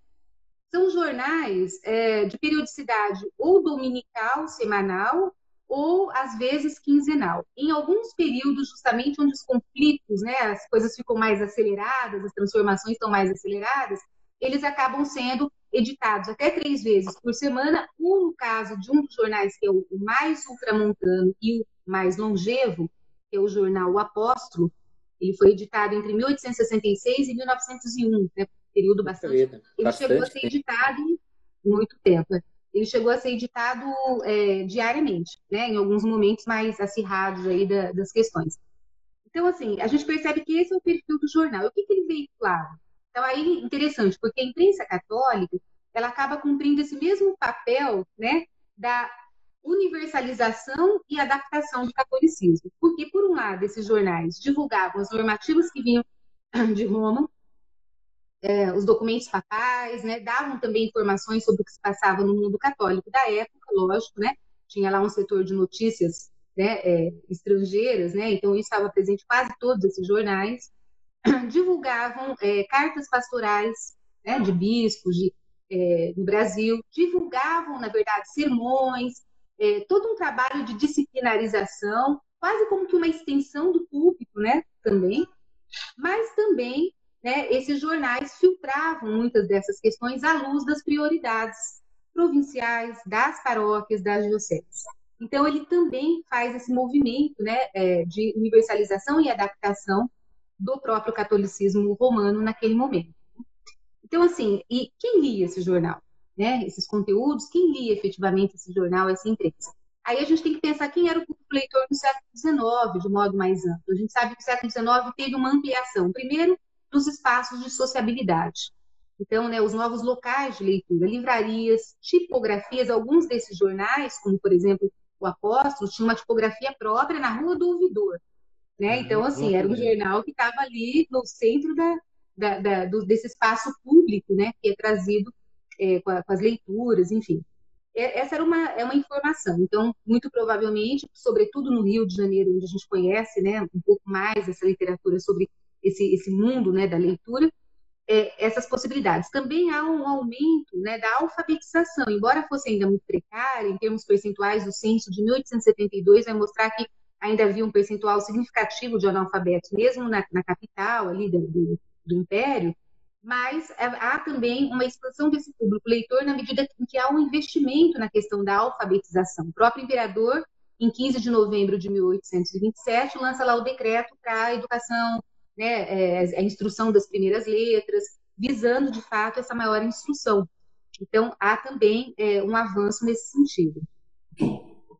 São jornais é, de periodicidade ou dominical, semanal, ou às vezes quinzenal. Em alguns períodos, justamente onde os conflitos, né, as coisas ficam mais aceleradas, as transformações estão mais aceleradas, eles acabam sendo editados até três vezes por semana, ou no caso de um dos jornais que é o mais ultramontano e o mais longevo, que é o jornal O Apóstolo, ele foi editado entre 1866 e 1901, né, período bastante. Ele bastante chegou a ser editado muito tempo. Né? Ele chegou a ser editado é, diariamente, né, em alguns momentos mais acirrados aí da, das questões. Então, assim, a gente percebe que esse é o perfil do jornal. O que, que ele veiculava? Então, aí, interessante, porque a imprensa católica, ela acaba cumprindo esse mesmo papel, né, da universalização e adaptação do catolicismo. Porque, por um lado, esses jornais divulgavam as normativas que vinham (clears throat) de Roma, é, os documentos papais, né, davam também informações sobre o que se passava no mundo católico da época, lógico, né, tinha lá um setor de notícias né, é, estrangeiras, né, então isso estava presente em quase todos esses jornais, (clears throat) divulgavam é, cartas pastorais né, de bispos de, é, no Brasil, divulgavam, na verdade, sermões, é, todo um trabalho de disciplinarização, quase como que uma extensão do público, né, também, mas também, né, esses jornais filtravam muitas dessas questões à luz das prioridades provinciais, das paróquias, das dioceses. Então, ele também faz esse movimento né, é, de universalização e adaptação do próprio catolicismo romano naquele momento. Então, assim, e quem lia esse jornal? Né, esses conteúdos, quem lia efetivamente esse jornal, essa imprensa? Aí a gente tem que pensar quem era o público leitor no século XIX, de modo mais amplo. A gente sabe que o século XIX teve uma ampliação, primeiro, dos espaços de sociabilidade. Então, né, os novos locais de leitura, livrarias, tipografias, alguns desses jornais, como por exemplo o Apóstolo, tinha uma tipografia própria na Rua do Ouvidor. Né? Uhum. Então, assim, era um jornal que estava ali no centro da, da, da, do, desse espaço público, né, que é trazido é, com, a, com, as leituras, enfim. É, essa era uma, é uma informação. Então, muito provavelmente, sobretudo no Rio de Janeiro, onde a gente conhece né, um pouco mais essa literatura sobre esse, esse mundo né, da leitura, é, essas possibilidades. Também há um aumento né, da alfabetização, embora fosse ainda muito precária, em termos percentuais, o censo de 1872 vai mostrar que ainda havia um percentual significativo de analfabetos, mesmo na, na capital ali do, do, do Império, mas há também uma expansão desse público leitor na medida em que há um investimento na questão da alfabetização. O próprio imperador, em 15 de novembro de 1827, lança lá o decreto para a educação, né, é, a instrução das primeiras letras, visando, de fato, essa maior instrução. Então, há também é, um avanço nesse sentido.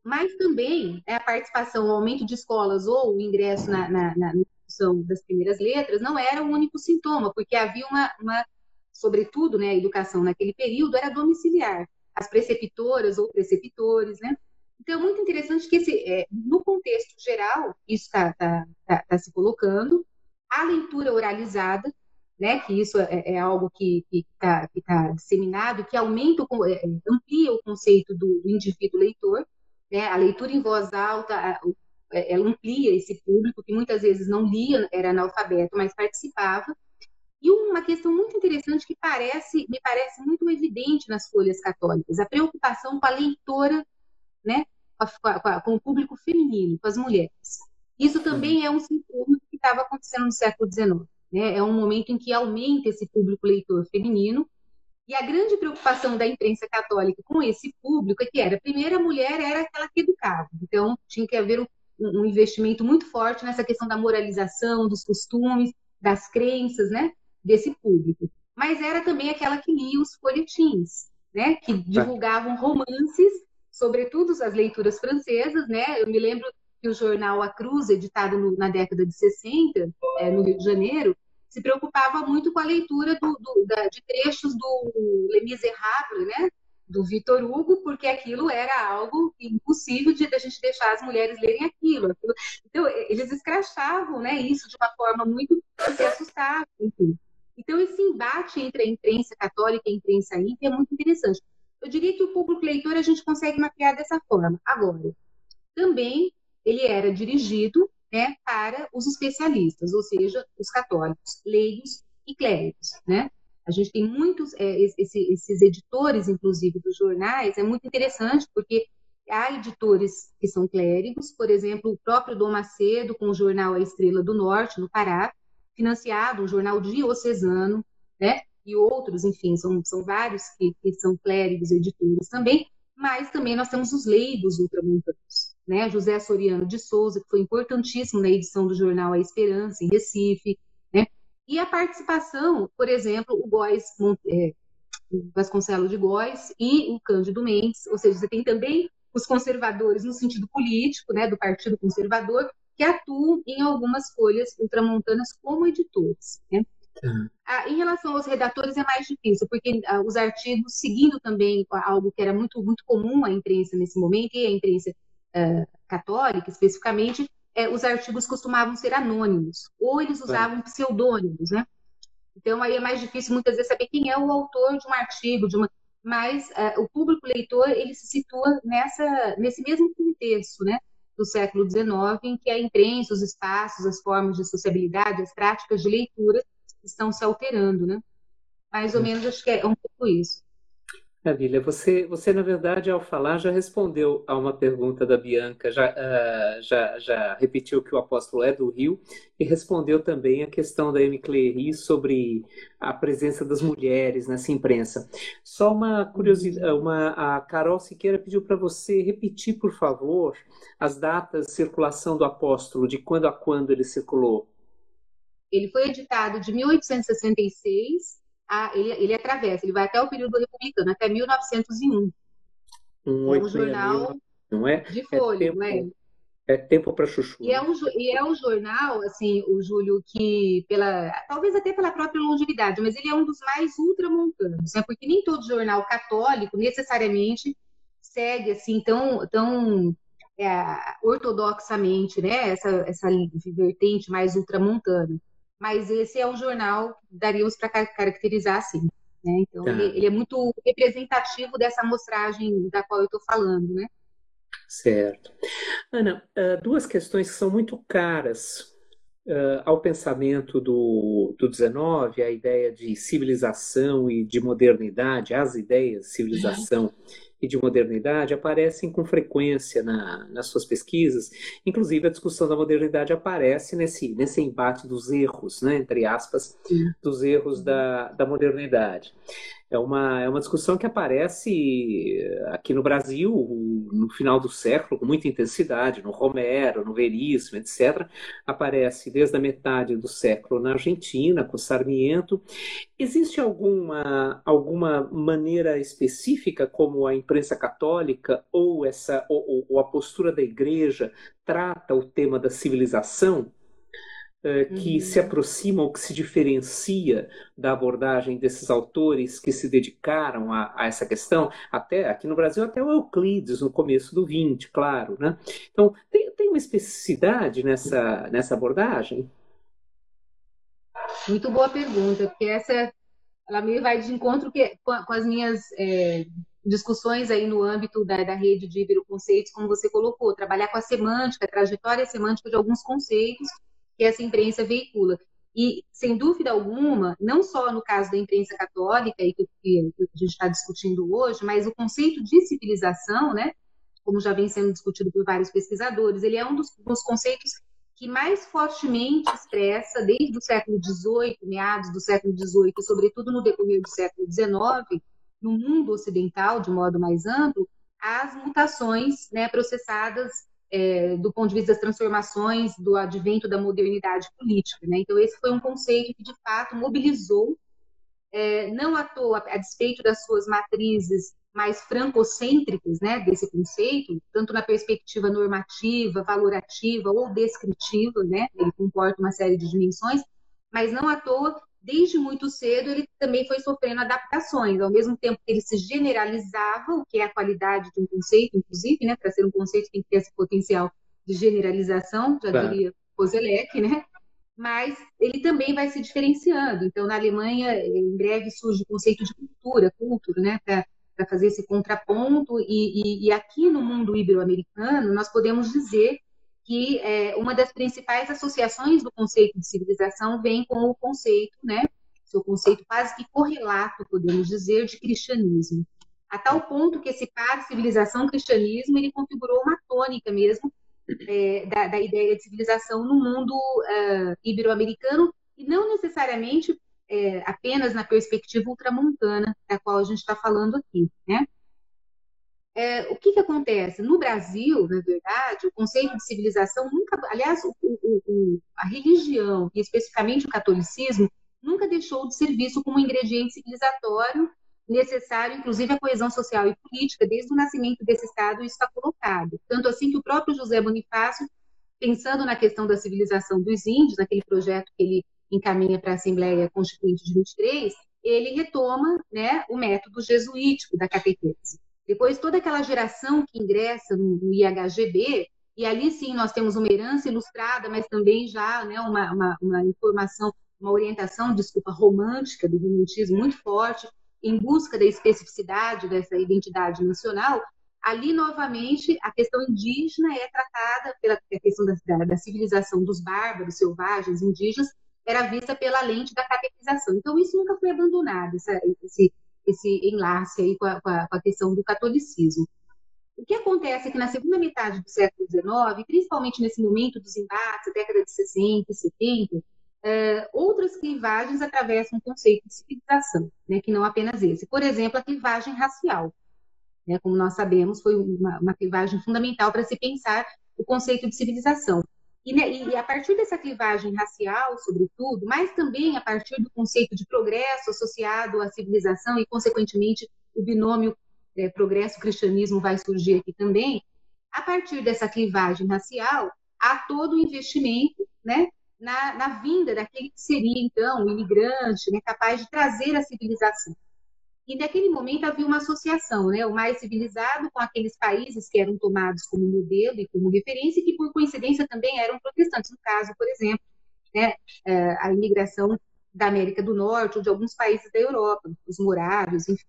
Mas também é, a participação, o aumento de escolas ou o ingresso na, na, na instrução das primeiras letras não era o único sintoma, porque havia uma, uma sobretudo, né, a educação naquele período era domiciliar. As preceptoras ou preceptores, né? Então, é muito interessante que, esse, é, no contexto geral, isso está tá, tá, tá se colocando, a leitura oralizada, né, que isso é, é algo que está tá disseminado, que aumenta, é, amplia o conceito do, do indivíduo leitor, né, a leitura em voz alta, é, ela amplia esse público que muitas vezes não lia, era analfabeto, mas participava. E uma questão muito interessante que parece, me parece muito evidente nas folhas católicas, a preocupação com a leitora, né, com o público feminino, com as mulheres. Isso também é um sintoma que estava acontecendo no século XIX. Né? É um momento em que aumenta esse público leitor feminino. E a grande preocupação da imprensa católica com esse público é que era, primeiro, a mulher era aquela que educava. Então, tinha que haver um, um investimento muito forte nessa questão da moralização, dos costumes, das crenças, né, desse público. Mas era também aquela que lia os folhetins, né, que divulgavam romances, sobretudo as leituras francesas, né? Eu me lembro que o jornal A Cruz, editado no, na década de 60, é, no Rio de Janeiro, se preocupava muito com a leitura do, do, da, de trechos do Les Miserables, né? Do Vitor Hugo, porque aquilo era algo impossível de a gente deixar as mulheres lerem aquilo. aquilo. Então, eles escrachavam né, isso de uma forma muito se assustava, enfim. Então, esse embate entre a imprensa católica e a imprensa ímpia é muito interessante. Eu diria que o público leitor a gente consegue mapear dessa forma. Agora, também ele era dirigido né, para os especialistas, ou seja, os católicos, leigos e clérigos, né? A gente tem muitos, é, esse, esses editores, inclusive, dos jornais, é muito interessante, porque há editores que são clérigos, por exemplo, o próprio Dom Macedo, com o jornal A Estrela do Norte, no Pará, financiado, um jornal diocesano, né? E outros, enfim, são, são vários que, que são clérigos, editores também, mas também nós temos os leigos ultramontanos, né? José Soriano de Souza, que foi importantíssimo na edição do jornal A Esperança, em Recife? E a participação, por exemplo, o Góes é, Vasconcelos de Góes e o Cândido Mendes, ou seja, você tem também os conservadores no sentido político, né, do Partido Conservador, que atuam em algumas folhas ultramontanas como editores. Né? Uhum. Ah, em relação aos redatores é mais difícil, porque ah, os artigos, seguindo também algo que era muito, muito comum à imprensa nesse momento, e à imprensa ah, católica especificamente, é, os artigos costumavam ser anônimos, ou eles usavam pseudônimos, né? Então aí é mais difícil muitas vezes saber quem é o autor de um artigo, de uma mas uh, o público leitor ele se situa nessa nesse mesmo contexto, né, do século XIX, em que a imprensa, os espaços, as formas de sociabilidade, as práticas de leitura estão se alterando, né? Mais ou menos acho que é um pouco isso. Maravilha. Você, você, na verdade, ao falar, já respondeu a uma pergunta da Bianca, já, uh, já, já repetiu que o apóstolo é do Rio e respondeu também a questão da M. Clery sobre a presença das mulheres nessa imprensa. Só uma curiosidade, uma, a Carol Siqueira pediu para você repetir, por favor, as datas de circulação do apóstolo, de quando a quando ele circulou. Ele foi editado de 1866 a, ele, ele atravessa, ele vai até o período republicano, até 1901. Um, é um jornal não é? De folha, é tempo, não é? É tempo para chuchu. E é, um, e é um jornal, assim, o Júlio, que pela, talvez até pela própria longevidade, mas ele é um dos mais ultramontanos, né? Porque nem todo jornal católico necessariamente segue assim tão, tão é, ortodoxamente, né? Essa, essa vertente mais ultramontana. Mas esse é um jornal que daríamos para caracterizar assim. Né? Então, tá. ele, ele, é muito representativo dessa amostragem da qual eu estou falando, né? Certo. Ana, ah, duas questões que são muito caras uh, ao pensamento do, do 19, a ideia de civilização e de modernidade, as ideias de civilização uhum. E de modernidade aparecem com frequência na, nas suas pesquisas. Inclusive, a discussão da modernidade aparece nesse, nesse embate dos erros, né, entre aspas, dos erros da, da modernidade. É uma, é uma discussão que aparece aqui no Brasil no final do século com muita intensidade, no Romero, no Veríssimo, etc. Aparece desde a metade do século na Argentina, com Sarmiento. Existe alguma, alguma maneira específica como a imprensa católica ou, essa, ou, ou a postura da igreja trata o tema da civilização? Eh, que uhum. se aproxima ou que se diferencia da abordagem desses autores que se dedicaram a, a, essa questão, até aqui no Brasil, até o Euclides, no começo do 20, claro. Né? Então, tem, tem uma especificidade nessa, nessa abordagem? Muito boa pergunta, porque essa ela me vai de encontro que, com, com as minhas é, discussões aí no âmbito da, da rede de Iberoconceitos, como você colocou, trabalhar com a semântica, a trajetória semântica de alguns conceitos que essa imprensa veicula. E, sem dúvida alguma, não só no caso da imprensa católica, que, que a gente está discutindo hoje, mas o conceito de civilização, né, como já vem sendo discutido por vários pesquisadores, ele é um dos, dos conceitos que mais fortemente expressa, desde o século XVIII, meados do século XVIII, e sobretudo no decorrer do século XIX, no mundo ocidental, de modo mais amplo, as mutações né, processadas é, do ponto de vista das transformações, do advento da modernidade política. Né? Então, esse foi um conceito que, de fato, mobilizou, é, não à toa, a despeito das suas matrizes mais francocêntricas né, desse conceito, tanto na perspectiva normativa, valorativa ou descritiva, né, ele comporta uma série de dimensões, mas não à toa desde muito cedo ele também foi sofrendo adaptações, ao mesmo tempo que ele se generalizava, o que é a qualidade de um conceito, inclusive, né? Para ser um conceito tem que ter esse potencial de generalização, já claro. diria Kozelek, né? Mas ele também vai se diferenciando. Então, na Alemanha, em breve surge o conceito de cultura, cultura, né? Para fazer esse contraponto. E, e, e aqui no mundo ibero-americano, nós podemos dizer que é, uma das principais associações do conceito de civilização vem com o conceito, né, seu conceito quase que correlato, podemos dizer, de cristianismo. A tal ponto que esse par civilização-cristianismo ele configurou uma tônica mesmo é, da, da, ideia de civilização no mundo uh, ibero-americano e não necessariamente é, apenas na perspectiva ultramontana da qual a gente está falando aqui, né? É, o que, que acontece? No Brasil, na verdade, o conceito de civilização nunca, aliás, o, o, o, a religião, e especificamente o catolicismo, nunca deixou de ser visto como um ingrediente civilizatório necessário, inclusive, à coesão social e política, desde o nascimento desse Estado, isso está colocado. Tanto assim que o próprio José Bonifácio, pensando na questão da civilização dos índios, naquele projeto que ele encaminha para a Assembleia Constituinte de 23, ele retoma né, o método jesuítico da catequese. Depois, toda aquela geração que ingressa no, IHGB, e ali sim nós temos uma herança ilustrada, mas também já né, uma, uma, uma informação, uma orientação, desculpa, romântica do romantismo muito forte, em busca da especificidade dessa identidade nacional, ali novamente a questão indígena é tratada pela questão da, da, civilização dos bárbaros, selvagens, indígenas, era vista pela lente da catequização. Então isso nunca foi abandonado, essa, esse, esse enlace aí com a, com a, questão do catolicismo. O que acontece é que na segunda metade do século XIX, principalmente nesse momento dos embates, década de 60 e 70, é, outras clivagens atravessam o conceito de civilização, né, que não apenas esse. Por exemplo, a clivagem racial. Né, como nós sabemos, foi uma, uma clivagem fundamental para se pensar o conceito de civilização. E, né, e, a partir dessa clivagem racial, sobretudo, mas também a partir do conceito de progresso associado à civilização e, consequentemente, o binômio é, progresso-cristianismo vai surgir aqui também, a partir dessa clivagem racial, há todo o investimento né, na, na vinda daquele que seria, então, o imigrante, né, capaz de trazer a civilização. E naquele momento havia uma associação, né, o mais civilizado com aqueles países que eram tomados como modelo e como referência, e que por coincidência também eram protestantes. No caso, por exemplo, né, é, a imigração da América do Norte ou de alguns países da Europa, os morávios, enfim.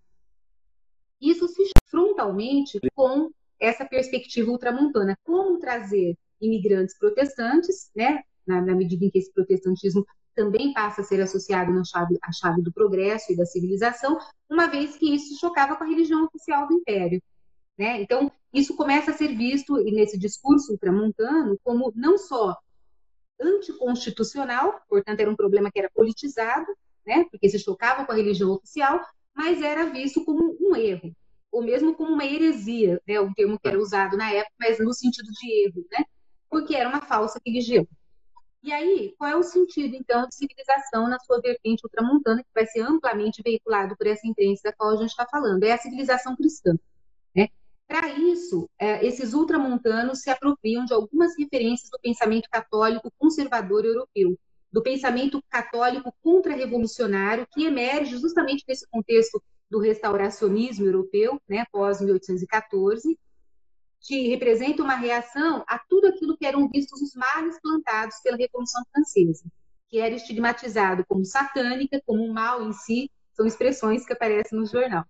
Isso se frontalmente com essa perspectiva ultramontana. Como trazer imigrantes protestantes, né, na, na medida em que esse protestantismo também passa a ser associado na chave, à chave do progresso e da civilização, uma vez que isso chocava com a religião oficial do império. Né? Então, isso começa a ser visto nesse discurso ultramontano como não só anticonstitucional, portanto, era um problema que era politizado, né? porque se chocava com a religião oficial, mas era visto como um erro, ou mesmo como uma heresia, né? um termo que era usado na época, mas no sentido de erro, né? porque era uma falsa religião. E aí, qual é o sentido, então, de civilização na sua vertente ultramontana, que vai ser amplamente veiculado por essa imprensa da qual a gente está falando? É a civilização cristã. Né? Para isso, é, esses ultramontanos se apropriam de algumas referências do pensamento católico conservador europeu, do pensamento católico contra-revolucionário, que emerge justamente nesse contexto do restauracionismo europeu, né, pós 1814, que representa uma reação a tudo aquilo que eram vistos os males plantados pela Revolução Francesa, que era estigmatizado como satânica, como um mal em si, são expressões que aparecem no jornal.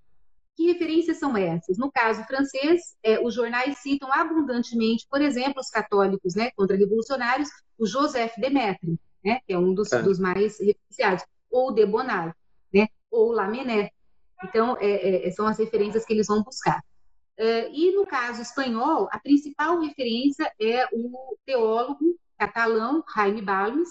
Que referências são essas? No caso francês, é, os jornais citam abundantemente, por exemplo, os católicos né, contra-revolucionários, o Joseph de Maistre, né, que é um dos, é. dos mais referenciados, ou o de Bonnard, né, ou Lamennais. Então, é, é, são as referências que eles vão buscar. Uh, e no caso espanhol, a principal referência é o teólogo catalão Jaime Balmes,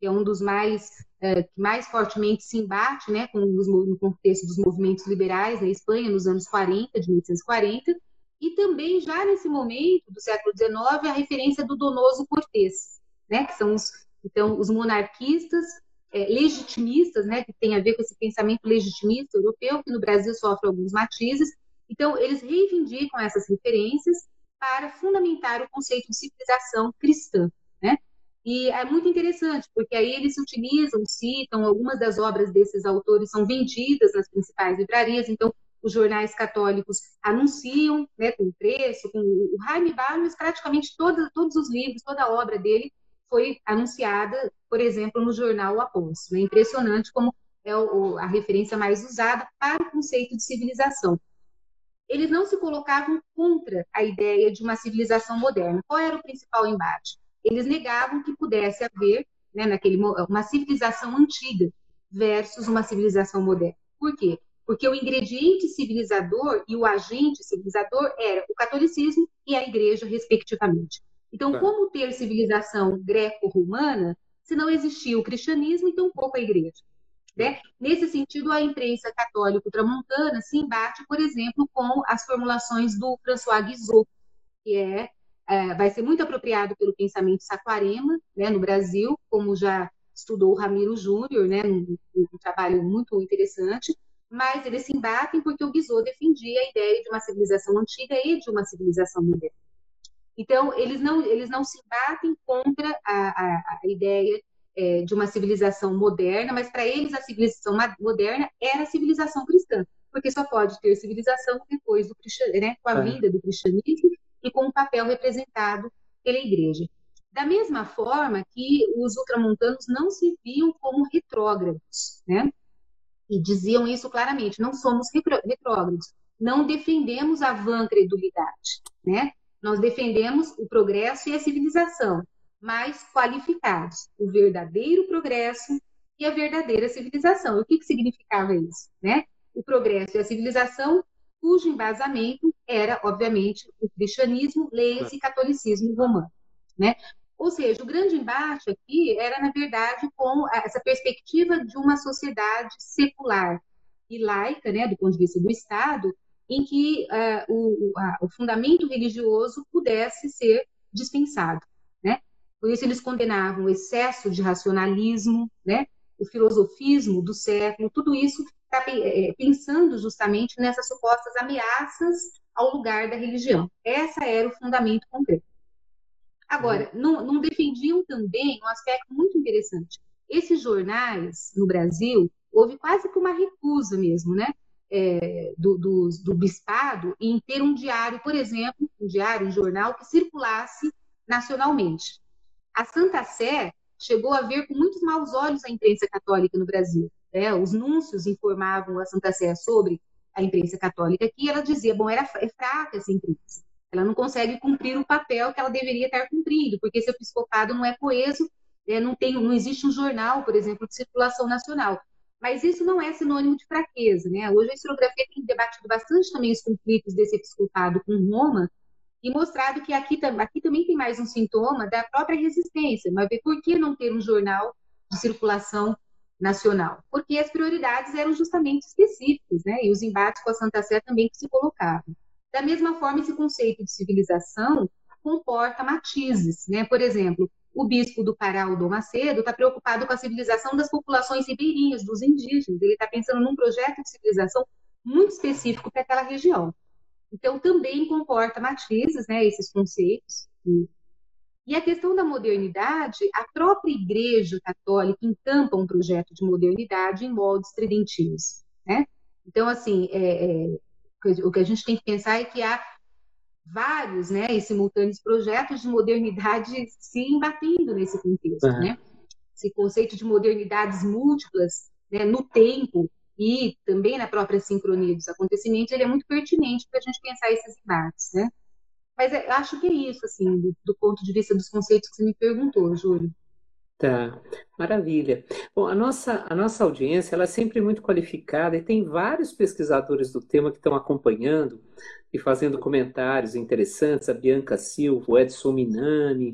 que é um dos mais uh, que mais fortemente se embate né, com os, no contexto dos movimentos liberais na Espanha nos anos 40, de 1840, e também já nesse momento do século XIX a referência do Donoso Cortés, né, que são os, então, os monarquistas é, legitimistas, né, que tem a ver com esse pensamento legitimista europeu, que no Brasil sofre alguns matizes, então, eles reivindicam essas referências para fundamentar o conceito de civilização cristã, né? E é muito interessante, porque aí eles utilizam, citam, algumas das obras desses autores são vendidas nas principais livrarias, então os jornais católicos anunciam né, com preço, com o Jaime Barnes, praticamente todos, os livros, toda a obra dele foi anunciada, por exemplo, no jornal O Apóstolo. É impressionante como é a referência mais usada para o conceito de civilização eles não se colocavam contra a ideia de uma civilização moderna. Qual era o principal embate? Eles negavam que pudesse haver, né, naquele, uma civilização antiga versus uma civilização moderna. Por quê? Porque o ingrediente civilizador e o agente civilizador era o catolicismo e a igreja, respectivamente. Então, tá. como ter civilização greco-romana se não existia o cristianismo e tampouco a igreja? Né? Nesse sentido, a imprensa católica tramontana se embate, por exemplo, com as formulações do François Guizot, que é, é vai ser muito apropriado pelo pensamento saquarema né, no Brasil, como já estudou Ramiro Júnior, né, um, um, trabalho muito interessante, mas eles se embatem porque o Guizot defendia a ideia de uma civilização antiga e de uma civilização moderna. Então, eles não, eles não se embatem contra a, a, a ideia é, de uma civilização moderna, mas para eles a civilização moderna era a civilização cristã, porque só pode ter civilização depois do né, com a é. vinda do cristianismo e com o papel representado pela igreja. Da mesma forma que os ultramontanos não se viam como retrógrados, né? E diziam isso claramente, não somos retrógrados, não defendemos a vã credulidade, né? Nós defendemos o progresso e a civilização, mais qualificados, o verdadeiro progresso e a verdadeira civilização. E o que, que significava isso? Né? O progresso e a civilização, cujo embasamento era, obviamente, o cristianismo, leia-se catolicismo romano. Né? Ou seja, o grande embate aqui era, na verdade, com essa perspectiva de uma sociedade secular e laica, né, do ponto de vista do Estado, em que uh, o, a, o fundamento religioso pudesse ser dispensado. Por isso eles condenavam o excesso de racionalismo, né? o filosofismo do século, tudo isso tá, é, pensando justamente nessas supostas ameaças ao lugar da religião. Essa era o fundamento concreto. Agora, uhum. não, não defendiam também um aspecto muito interessante. Esses jornais no Brasil, houve quase que uma recusa mesmo, né? É, do, do, do, bispado em ter um diário, por exemplo, um diário, um jornal que circulasse nacionalmente. A Santa Sé chegou a ver com muitos maus olhos a imprensa católica no Brasil. Né? Os núncios informavam a Santa Sé sobre a imprensa católica aqui, ela dizia, bom, era, é fraca essa imprensa, ela não consegue cumprir o papel que ela deveria estar cumprindo, porque esse episcopado não é coeso, é, não, tem, não existe um jornal, por exemplo, de circulação nacional. Mas isso não é sinônimo de fraqueza, né? Hoje a historiografia tem debatido bastante também os conflitos desse episcopado com Roma, e mostrado que aqui, aqui também tem mais um sintoma da própria resistência. Mas por que não ter um jornal de circulação nacional? Porque as prioridades eram justamente específicas, né? E os embates com a Santa Sé também que se colocavam. Da mesma forma, esse conceito de civilização comporta matizes, né? Por exemplo, o bispo do Pará, o Dom Macedo, está preocupado com a civilização das populações ribeirinhas, dos indígenas. Ele está pensando num projeto de civilização muito específico para aquela região. Então, também comporta matrizes, né, esses conceitos. E a questão da modernidade, a própria Igreja Católica encampa um projeto de modernidade em moldes tridentinos, né? Então, assim, é, é, o que a gente tem que pensar é que há vários, né, e simultâneos projetos de modernidade se embatendo nesse contexto, uhum. né? Esse conceito de modernidades múltiplas, né, no tempo, e também na própria sincronia dos acontecimentos, ele é muito pertinente para a gente pensar esses embates, né? Mas eu acho que é isso, assim, do, do, ponto de vista dos conceitos que você me perguntou, Júlio. Tá, maravilha. Bom, a nossa, a nossa audiência ela é sempre muito qualificada e tem vários pesquisadores do tema que estão acompanhando e fazendo comentários interessantes, a Bianca Silva, o Edson Minani,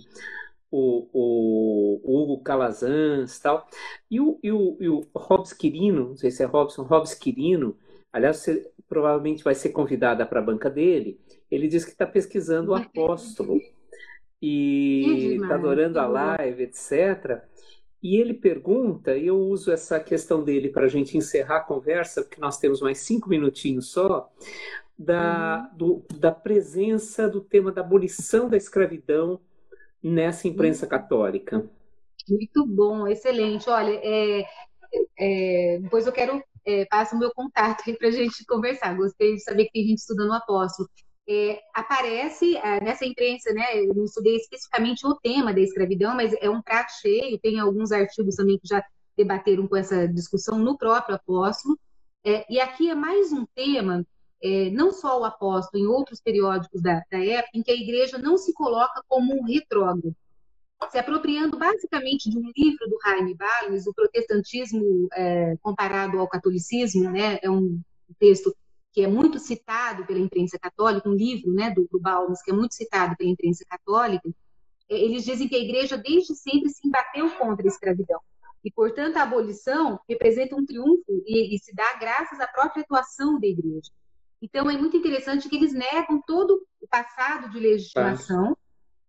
o, o, o Hugo Calazans tal. E o, e o, e o Robs Quirino, não sei se é Robson, Robs Quirino, aliás, você provavelmente vai ser convidada para a banca dele. Ele diz que está pesquisando o apóstolo e está adorando a live, etc. E ele pergunta, e eu uso essa questão dele para a gente encerrar a conversa, porque nós temos mais cinco minutinhos só, da, uhum. do, da presença do tema da abolição da escravidão nessa imprensa católica. Muito bom, excelente. Olha, é, é, depois eu quero é, o meu contato para a gente conversar. Gostei de saber que tem gente estudando o apóstolo. É, aparece é, nessa imprensa, né? Eu não estudei especificamente o tema da escravidão, mas é um prato cheio. Tem alguns artigos também que já debateram com essa discussão no próprio apóstolo. É, e aqui é mais um tema é, não só o apóstolo, em outros periódicos da, da, época, em que a igreja não se coloca como um retrógrado, se apropriando basicamente de um livro do Jaime Balmes, o protestantismo é, comparado ao catolicismo, né, é um texto que é muito citado pela imprensa católica, um livro né, do, do Balmes que é muito citado pela imprensa católica, é, eles dizem que a igreja desde sempre se embateu contra a escravidão. E, portanto, a abolição representa um triunfo e, e se dá graças à própria atuação da igreja. Então, é muito interessante que eles negam todo o passado de legitimação,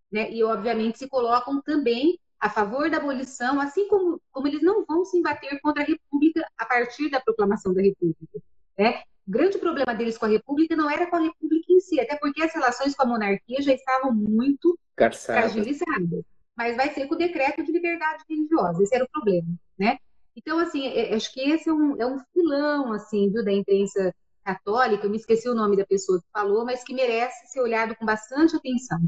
né? e, obviamente, se colocam também a favor da abolição, assim como, como eles não vão se embater contra a República a partir da proclamação da República. Né? O grande problema deles com a República não era com a República em si, até porque as relações com a monarquia já estavam muito Garçada. fragilizadas. Mas vai ser com o decreto de liberdade religiosa, esse era o problema, né? Então, assim, é, acho que esse é um, é um filão, assim, viu, da imprensa católica, eu me esqueci o nome da pessoa que falou, mas que merece ser olhado com bastante atenção.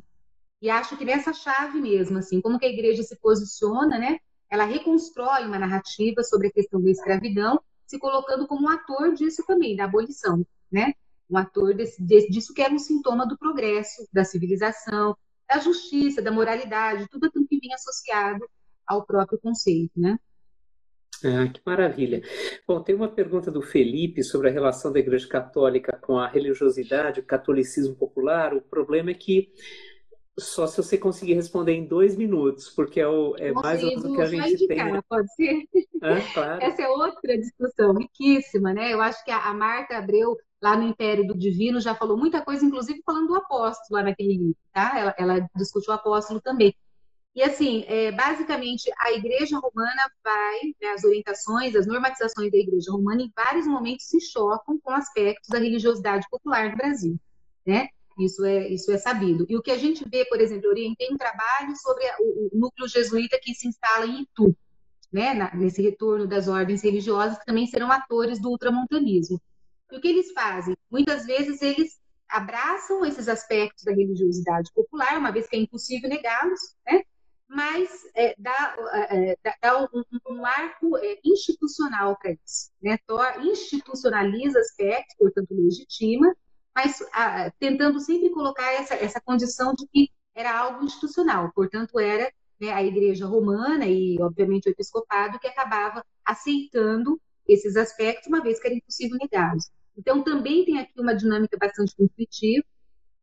E acho que nessa chave mesmo, assim, como que a igreja se posiciona, né? Ela reconstrói uma narrativa sobre a questão da escravidão, se colocando como um ator disso também, da abolição, né? Um ator desse, disso que era um sintoma do progresso, da civilização, da justiça, da moralidade, tudo aquilo que vinha associado ao próprio conceito, né? Ah, que maravilha. Bom, tem uma pergunta do Felipe sobre a relação da Igreja Católica com a religiosidade, o catolicismo popular. O problema é que só se você conseguir responder em dois minutos, porque é, o, é mais ou menos o que a gente indicar, tem. Pode ser? Ah, claro. Essa é outra discussão riquíssima, né? Eu acho que a, a Marta Abreu, lá no Império do Divino, já falou muita coisa, inclusive falando do apóstolo lá naquele livro, tá? Ela, ela discutiu o apóstolo também. E assim, é, basicamente, a Igreja Romana vai, né, as orientações, as normatizações da Igreja Romana, em vários momentos se chocam com aspectos da religiosidade popular do Brasil, né? Isso é, isso é sabido. E o que a gente vê, por exemplo, eu orientei um trabalho sobre o, o núcleo jesuíta que se instala em Itu, né, na, nesse retorno das ordens religiosas, que também serão atores do ultramontanismo. E o que eles fazem? Muitas vezes eles abraçam esses aspectos da religiosidade popular, uma vez que é impossível negá-los, né? Mas é, dá, é, é dá um, um, marco é, institucional para isso, né? institucionaliza aspectos, portanto legitima, mas a, tentando sempre colocar essa, essa condição de que era algo institucional, portanto era né, a Igreja Romana e, obviamente, o Episcopado que acabava aceitando esses aspectos, uma vez que era impossível negá-los. Então, também tem aqui uma dinâmica bastante conflitiva,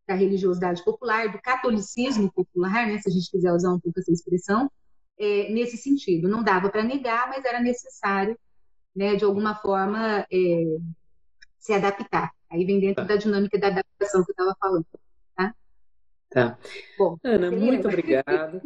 da religiosidade popular, do catolicismo popular, né, se a gente quiser usar um pouco essa expressão, é, nesse sentido. Não dava para negar, mas era necessário, né, de alguma forma, é, se adaptar. Aí vem dentro tá. da dinâmica da adaptação que eu estava falando. Tá? Tá. Bom, Ana, muito obrigado.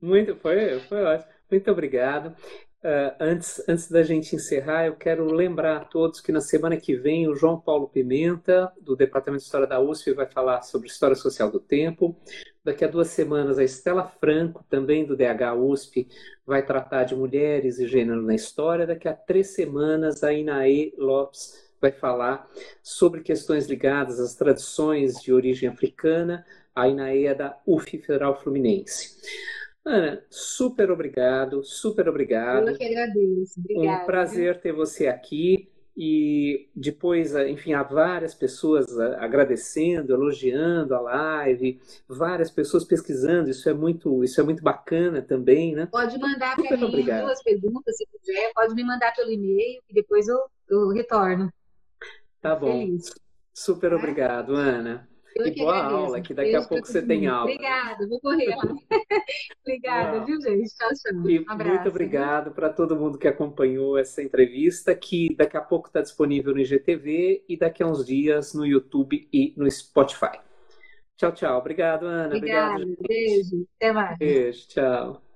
Muito, foi, foi ótimo. Muito obrigado. Uh, antes, antes da gente encerrar, eu quero lembrar a todos que na semana que vem o João Paulo Pimenta, do Departamento de História da USP, vai falar sobre História Social do Tempo. Daqui a duas semanas, a Estela Franco, também do DH USP, vai tratar de mulheres e gênero na história. Daqui a três semanas, a Inaê Lopes vai falar sobre questões ligadas às tradições de origem africana. A Inaê é da UF Federal Fluminense. Ana, super obrigado, super obrigado. Eu que agradeço. Obrigada. Um prazer ter você aqui. E depois, enfim, há várias pessoas agradecendo, elogiando a live, várias pessoas pesquisando, isso é muito, isso é muito bacana também, né? Pode mandar para mim obrigado. duas perguntas, se quiser, pode me mandar pelo e-mail e depois eu, eu retorno. Tá bom. Feliz. Super tá? obrigado, Ana. Eu e boa agradeço. aula, que daqui Beijo a pouco você tem aula. Obrigada, vou correr lá. (laughs) Obrigada, viu, gente? Tchau, tchau. E abraço, muito obrigado para todo mundo que acompanhou essa entrevista, que daqui a pouco está disponível no IGTV e daqui a uns dias no YouTube e no Spotify. Tchau, tchau. Obrigado, Ana. Obrigada. Obrigado, beijo. Até mais. Beijo, tchau.